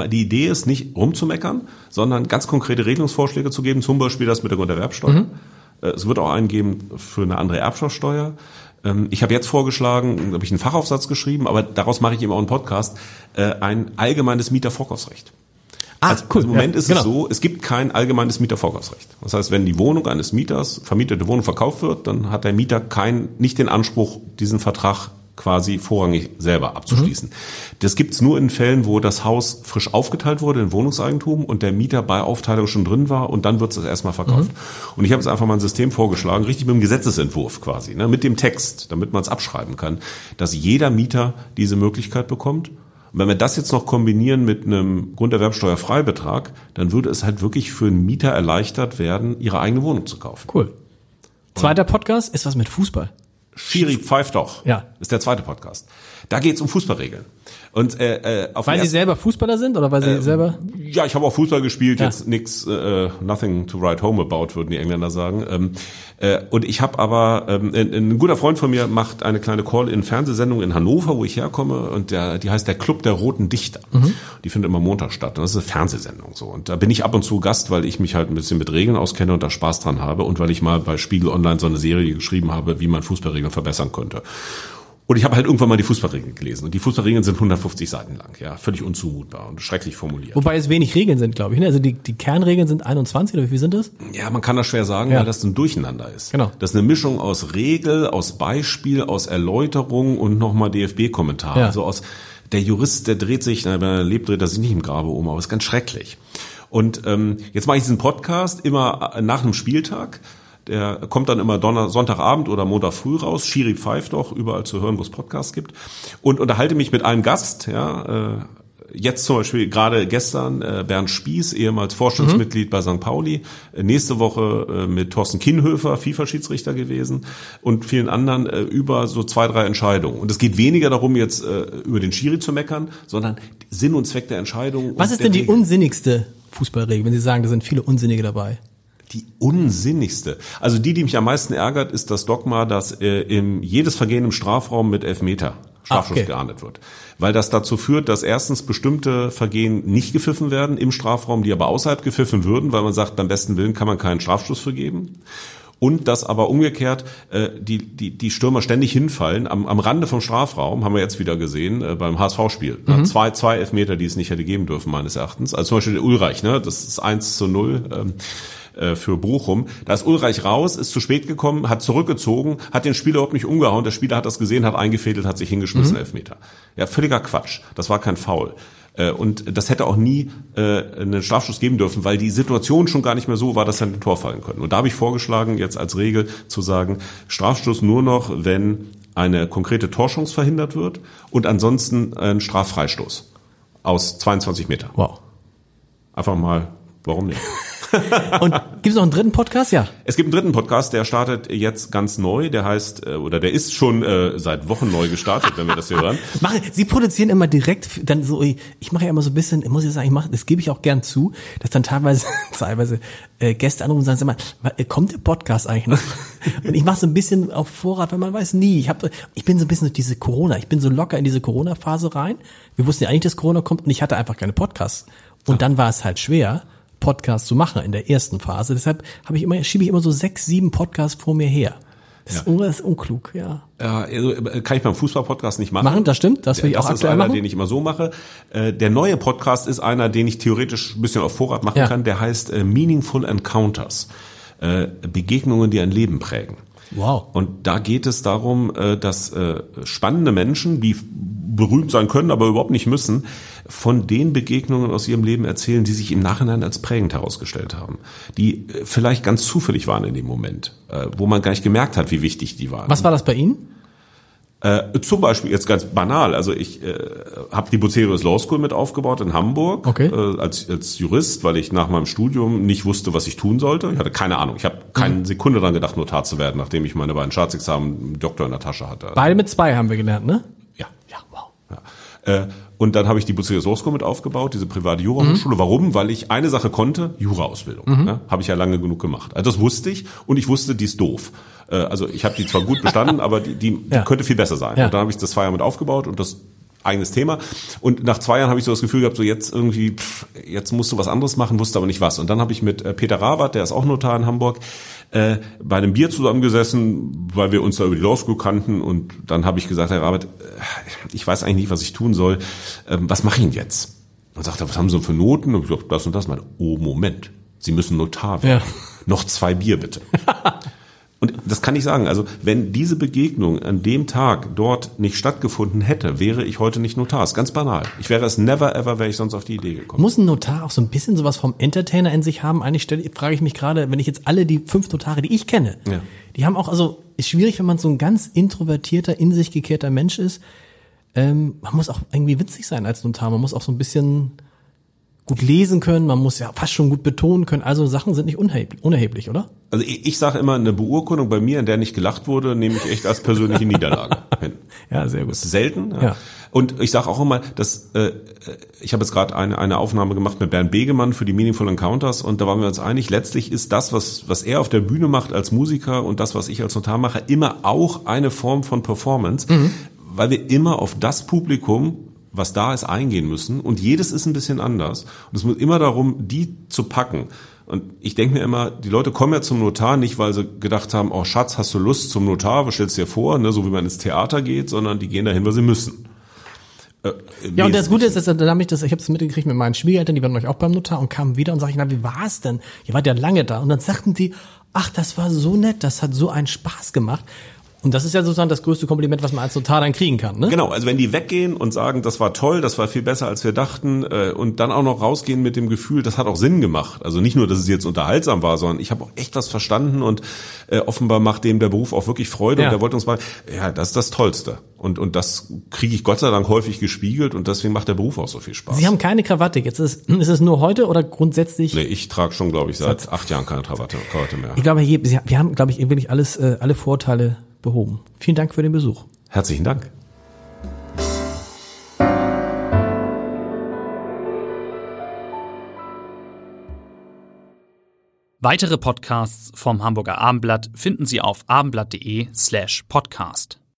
äh, die Idee ist nicht rumzumeckern, sondern ganz konkrete Regelungsvorschläge zu geben, zum Beispiel das mit der Grunderwerbsteuer. Mhm. Äh, es wird auch einen geben für eine andere Erbschaftssteuer. Ähm, ich habe jetzt vorgeschlagen, da habe ich einen Fachaufsatz geschrieben, aber daraus mache ich eben auch einen Podcast, äh, ein allgemeines Mietervorkaufsrecht. Ah, Also cool. Im Moment ja, ist genau. es so, es gibt kein allgemeines Mietervorkaufsrecht. Das heißt, wenn die Wohnung eines Mieters, vermietete Wohnung verkauft wird, dann hat der Mieter kein, nicht den Anspruch, diesen Vertrag quasi vorrangig selber abzuschließen. Das gibt's nur in Fällen, wo das Haus frisch aufgeteilt wurde in Wohnungseigentum und der Mieter bei Aufteilung schon drin war und dann wird es erstmal verkauft. Und ich habe jetzt einfach mal ein System vorgeschlagen, richtig mit dem Gesetzesentwurf quasi, ne, mit dem Text, damit man es abschreiben kann, dass jeder Mieter diese Möglichkeit bekommt und wenn wir das jetzt noch kombinieren mit einem Grunderwerbsteuerfreibetrag, dann würde es halt wirklich für einen Mieter erleichtert werden, ihre eigene Wohnung zu kaufen. Cool. Zweiter Podcast ist was mit Fußball. Schiri pfeift doch. Ja. Ist der zweite Podcast. Da geht's um Fußballregeln. Und äh, äh, auf Weil Sie selber Fußballer sind oder weil Sie selber? Ja, ich habe auch Fußball gespielt, Ja. jetzt nix, äh, nothing to write home about, würden die Engländer sagen. Ähm, äh, und ich habe aber, ähm, ein, ein guter Freund von mir macht eine kleine Call-in-Fernsehsendung in Hannover, wo ich herkomme, und der, die heißt der Club der Roten Dichter. Die findet immer Montag statt. Und das ist eine Fernsehsendung so. Und da bin ich ab und zu Gast, weil ich mich halt ein bisschen mit Regeln auskenne und da Spaß dran habe und weil ich mal bei Spiegel Online so eine Serie geschrieben habe, wie man Fußballregeln verbessern könnte. Und ich habe halt irgendwann mal die Fußballregeln gelesen. Und die Fußballregeln sind 150 Seiten lang, ja, völlig unzumutbar und schrecklich formuliert. Wobei es wenig Regeln sind, glaube ich. ne? Also die, die Kernregeln sind 21 oder wie viel sind das? Ja, man kann das schwer sagen, Ja. weil das ein Durcheinander ist. Genau. Das ist eine Mischung aus Regel, aus Beispiel, aus Erläuterung und nochmal DFB-Kommentar. Ja. Also aus der Jurist, der dreht sich, na, wenn er lebt, dreht er sich nicht im Grabe um, aber ist ganz schrecklich. Und ähm, jetzt mache ich diesen Podcast immer äh, nach einem Spieltag. Der kommt dann immer Donner Sonntagabend oder Montag früh raus. Schiri pfeift doch, überall zu hören, wo es Podcasts gibt. Und unterhalte mich mit einem Gast, ja, äh, jetzt zum Beispiel gerade gestern äh, Bernd Spieß, ehemals Vorstandsmitglied mhm. bei St. Pauli, äh, nächste Woche äh, mit Thorsten Kienhöfer, FIFA-Schiedsrichter gewesen und vielen anderen äh, über so zwei, drei Entscheidungen. Und es geht weniger darum, jetzt äh, über den Schiri zu meckern, sondern Sinn und Zweck der Entscheidung. Was ist denn die Regel. unsinnigste Fußballregel, wenn Sie sagen, da sind viele Unsinnige dabei? Die unsinnigste. Also die, die mich am meisten ärgert, ist das Dogma, dass äh, im, jedes Vergehen im Strafraum mit Elfmeter Strafschuss okay. geahndet wird. Weil das dazu führt, dass erstens bestimmte Vergehen nicht gepfiffen werden im Strafraum, die aber außerhalb gepfiffen würden, weil man sagt, beim besten Willen kann man keinen Strafschuss vergeben. Und dass aber umgekehrt äh, die, die, die Stürmer ständig hinfallen. Am, am Rande vom Strafraum haben wir jetzt wieder gesehen äh, beim HSV-Spiel. Mhm. Zwei, zwei Elfmeter, die es nicht hätte geben dürfen, meines Erachtens. Also zum Beispiel der Ulreich, ne? das ist eins zu null. Ähm, äh, für Bochum. Da ist Ulreich raus, ist zu spät gekommen, hat zurückgezogen, hat den Spieler überhaupt nicht umgehauen. Der Spieler hat das gesehen, hat eingefädelt, hat sich hingeschmissen, mhm. Elfmeter. Ja, völliger Quatsch. Das war kein Foul. Äh, und das hätte auch nie äh, einen Strafschuss geben dürfen, weil die Situation schon gar nicht mehr so war, dass er ein Tor fallen könnte. Und da habe ich vorgeschlagen, jetzt als Regel zu sagen, Strafstoß nur noch, wenn eine konkrete Torschance verhindert wird und ansonsten ein Straffreistoß aus 22 Meter. Wow. Einfach mal, warum nicht? Und gibt es noch einen dritten Podcast? Ja. Es gibt einen dritten Podcast, der startet jetzt ganz neu. Der heißt, äh, oder der ist schon äh, seit Wochen neu gestartet, wenn wir das hier hören. Mache, Sie produzieren immer direkt, dann so, ich mache ja immer so ein bisschen, muss ich sagen, ich mache, das gebe ich auch gern zu, dass dann teilweise, teilweise äh, Gäste anrufen und sagen, sag mal, äh, kommt der Podcast eigentlich noch? Und ich mache so ein bisschen auf Vorrat, weil man weiß nie. Ich, hab, ich bin so ein bisschen diese Corona, ich bin so locker in diese Corona-Phase rein. Wir wussten ja eigentlich, dass Corona kommt und ich hatte einfach keine Podcasts. Und dann war es halt schwer. Podcast zu machen in der ersten Phase. Deshalb habe ich immer, schiebe ich immer so sechs, sieben Podcasts vor mir her. Das, ja. ist, das ist unklug, ja. Also äh, kann ich beim Fußball-Podcast nicht machen. Machen, das stimmt. Das will ich auch Das ist einer, machen. den ich immer so mache. Äh, der neue Podcast ist einer, den ich theoretisch ein bisschen auf Vorrat machen ja. kann. Der heißt äh, Meaningful Encounters. Begegnungen, die ein Leben prägen. Wow. Und da geht es darum, dass spannende Menschen, die berühmt sein können, aber überhaupt nicht müssen, von den Begegnungen aus ihrem Leben erzählen, die sich im Nachhinein als prägend herausgestellt haben, die äh, vielleicht ganz zufällig waren in dem Moment, äh, wo man gar nicht gemerkt hat, wie wichtig die waren. Was war das bei Ihnen? Äh, zum Beispiel jetzt ganz banal, also ich äh, habe die Bucerius Law School mit aufgebaut in Hamburg okay. äh, als, als Jurist, weil ich nach meinem Studium nicht wusste, was ich tun sollte. Ich hatte keine Ahnung. Ich habe keine mhm. Sekunde daran gedacht, Notar zu werden, nachdem ich meine beiden Staatsexamen Doktor in der Tasche hatte. Beide mit zwei haben wir gelernt, ne? Ja. Ja, wow. Ja. Äh, und dann habe ich die Law School mit aufgebaut, diese private Jura-Hochschule. Mhm. Warum? Weil ich eine Sache konnte, Jura-Ausbildung. Mhm. Ne? Habe ich ja lange genug gemacht. Also das wusste ich und ich wusste, die ist doof. Äh, also ich habe die zwar gut bestanden, aber die, die, die ja. könnte viel besser sein. Ja. Und dann habe ich das zwei Jahre mit aufgebaut und das eigenes Thema. Und nach zwei Jahren habe ich so das Gefühl gehabt, so jetzt irgendwie, pff, jetzt musst du was anderes machen, wusste aber nicht was. Und dann habe ich mit äh, Peter Rabat, der ist auch Notar in Hamburg, äh, bei einem Bier zusammengesessen, weil wir uns da über die Law School kannten. Und dann habe ich gesagt, Herr Rabat, äh, ich weiß eigentlich nicht, was ich tun soll. Ähm, was mache ich denn jetzt? Und sagte, was haben Sie denn für Noten? Und ich gesagt, das und das. Meine, oh, Moment, Sie müssen Notar werden. Ja. Noch zwei Bier bitte. Und das kann ich sagen. Also wenn diese Begegnung an dem Tag dort nicht stattgefunden hätte, wäre ich heute nicht Notar. Ist ganz banal. Ich wäre es never ever, wäre ich sonst auf die Idee gekommen. Muss ein Notar auch so ein bisschen sowas vom Entertainer in sich haben? Eigentlich stelle, frage ich mich gerade, wenn ich jetzt alle die fünf Notare, die ich kenne, ja. die haben auch, also ist schwierig, wenn man so ein ganz introvertierter, in sich gekehrter Mensch ist. Ähm, man muss auch irgendwie witzig sein als Notar. Man muss auch so ein bisschen gut lesen können, man muss ja fast schon gut betonen können. Also Sachen sind nicht unerheblich, unerheblich oder? Also ich, ich sage immer, eine Beurkundung bei mir, in der nicht gelacht wurde, nehme ich echt als persönliche Niederlage hin. Ja, sehr gut. Das ist selten. Ja. ja. Und ich sage auch immer, dass äh, ich habe jetzt gerade eine, eine Aufnahme gemacht mit Bernd Begemann für die Meaningful Encounters und da waren wir uns einig, letztlich ist das, was, was er auf der Bühne macht als Musiker und das, was ich als Notar mache, immer auch eine Form von Performance, mhm. weil wir immer auf das Publikum was da ist, eingehen müssen. Und jedes ist ein bisschen anders. Und es muss immer darum, die zu packen. Und ich denke mir immer, die Leute kommen ja zum Notar nicht, weil sie gedacht haben, oh Schatz, hast du Lust zum Notar, was stellst du dir vor, ne, so wie man ins Theater geht, sondern die gehen dahin, weil sie müssen. Äh, ja, und das Gute ist, dass, dann habe ich das, ich habe es mitgekriegt mit meinen Schwiegereltern, die waren euch auch beim Notar und kamen wieder und sag ich, na, wie war es denn? Ihr wart ja lange da. Und dann sagten die, ach, das war so nett, das hat so einen Spaß gemacht. Und das ist ja sozusagen das größte Kompliment, was man als Notar dann kriegen kann, ne? Genau, also wenn die weggehen und sagen, das war toll, das war viel besser, als wir dachten, äh, und dann auch noch rausgehen mit dem Gefühl, das hat auch Sinn gemacht. Also nicht nur, dass es jetzt unterhaltsam war, sondern ich habe auch echt was verstanden und äh, offenbar macht dem der Beruf auch wirklich Freude Ja. und der wollte uns mal, ja, das ist das Tollste. Und, und das kriege ich Gott sei Dank häufig gespiegelt und deswegen macht der Beruf auch so viel Spaß. Sie haben keine Krawatte. Jetzt ist, ist es nur heute oder grundsätzlich? nee, ich trage schon, glaube ich, seit acht Jahren keine Krawatte, Krawatte mehr. Ich glaube, wir haben, glaube ich, wirklich alles, äh, alle Vorteile behoben. Vielen Dank für den Besuch. Herzlichen Dank. Weitere Podcasts vom Hamburger Abendblatt finden Sie auf abendblatt.de slash podcast.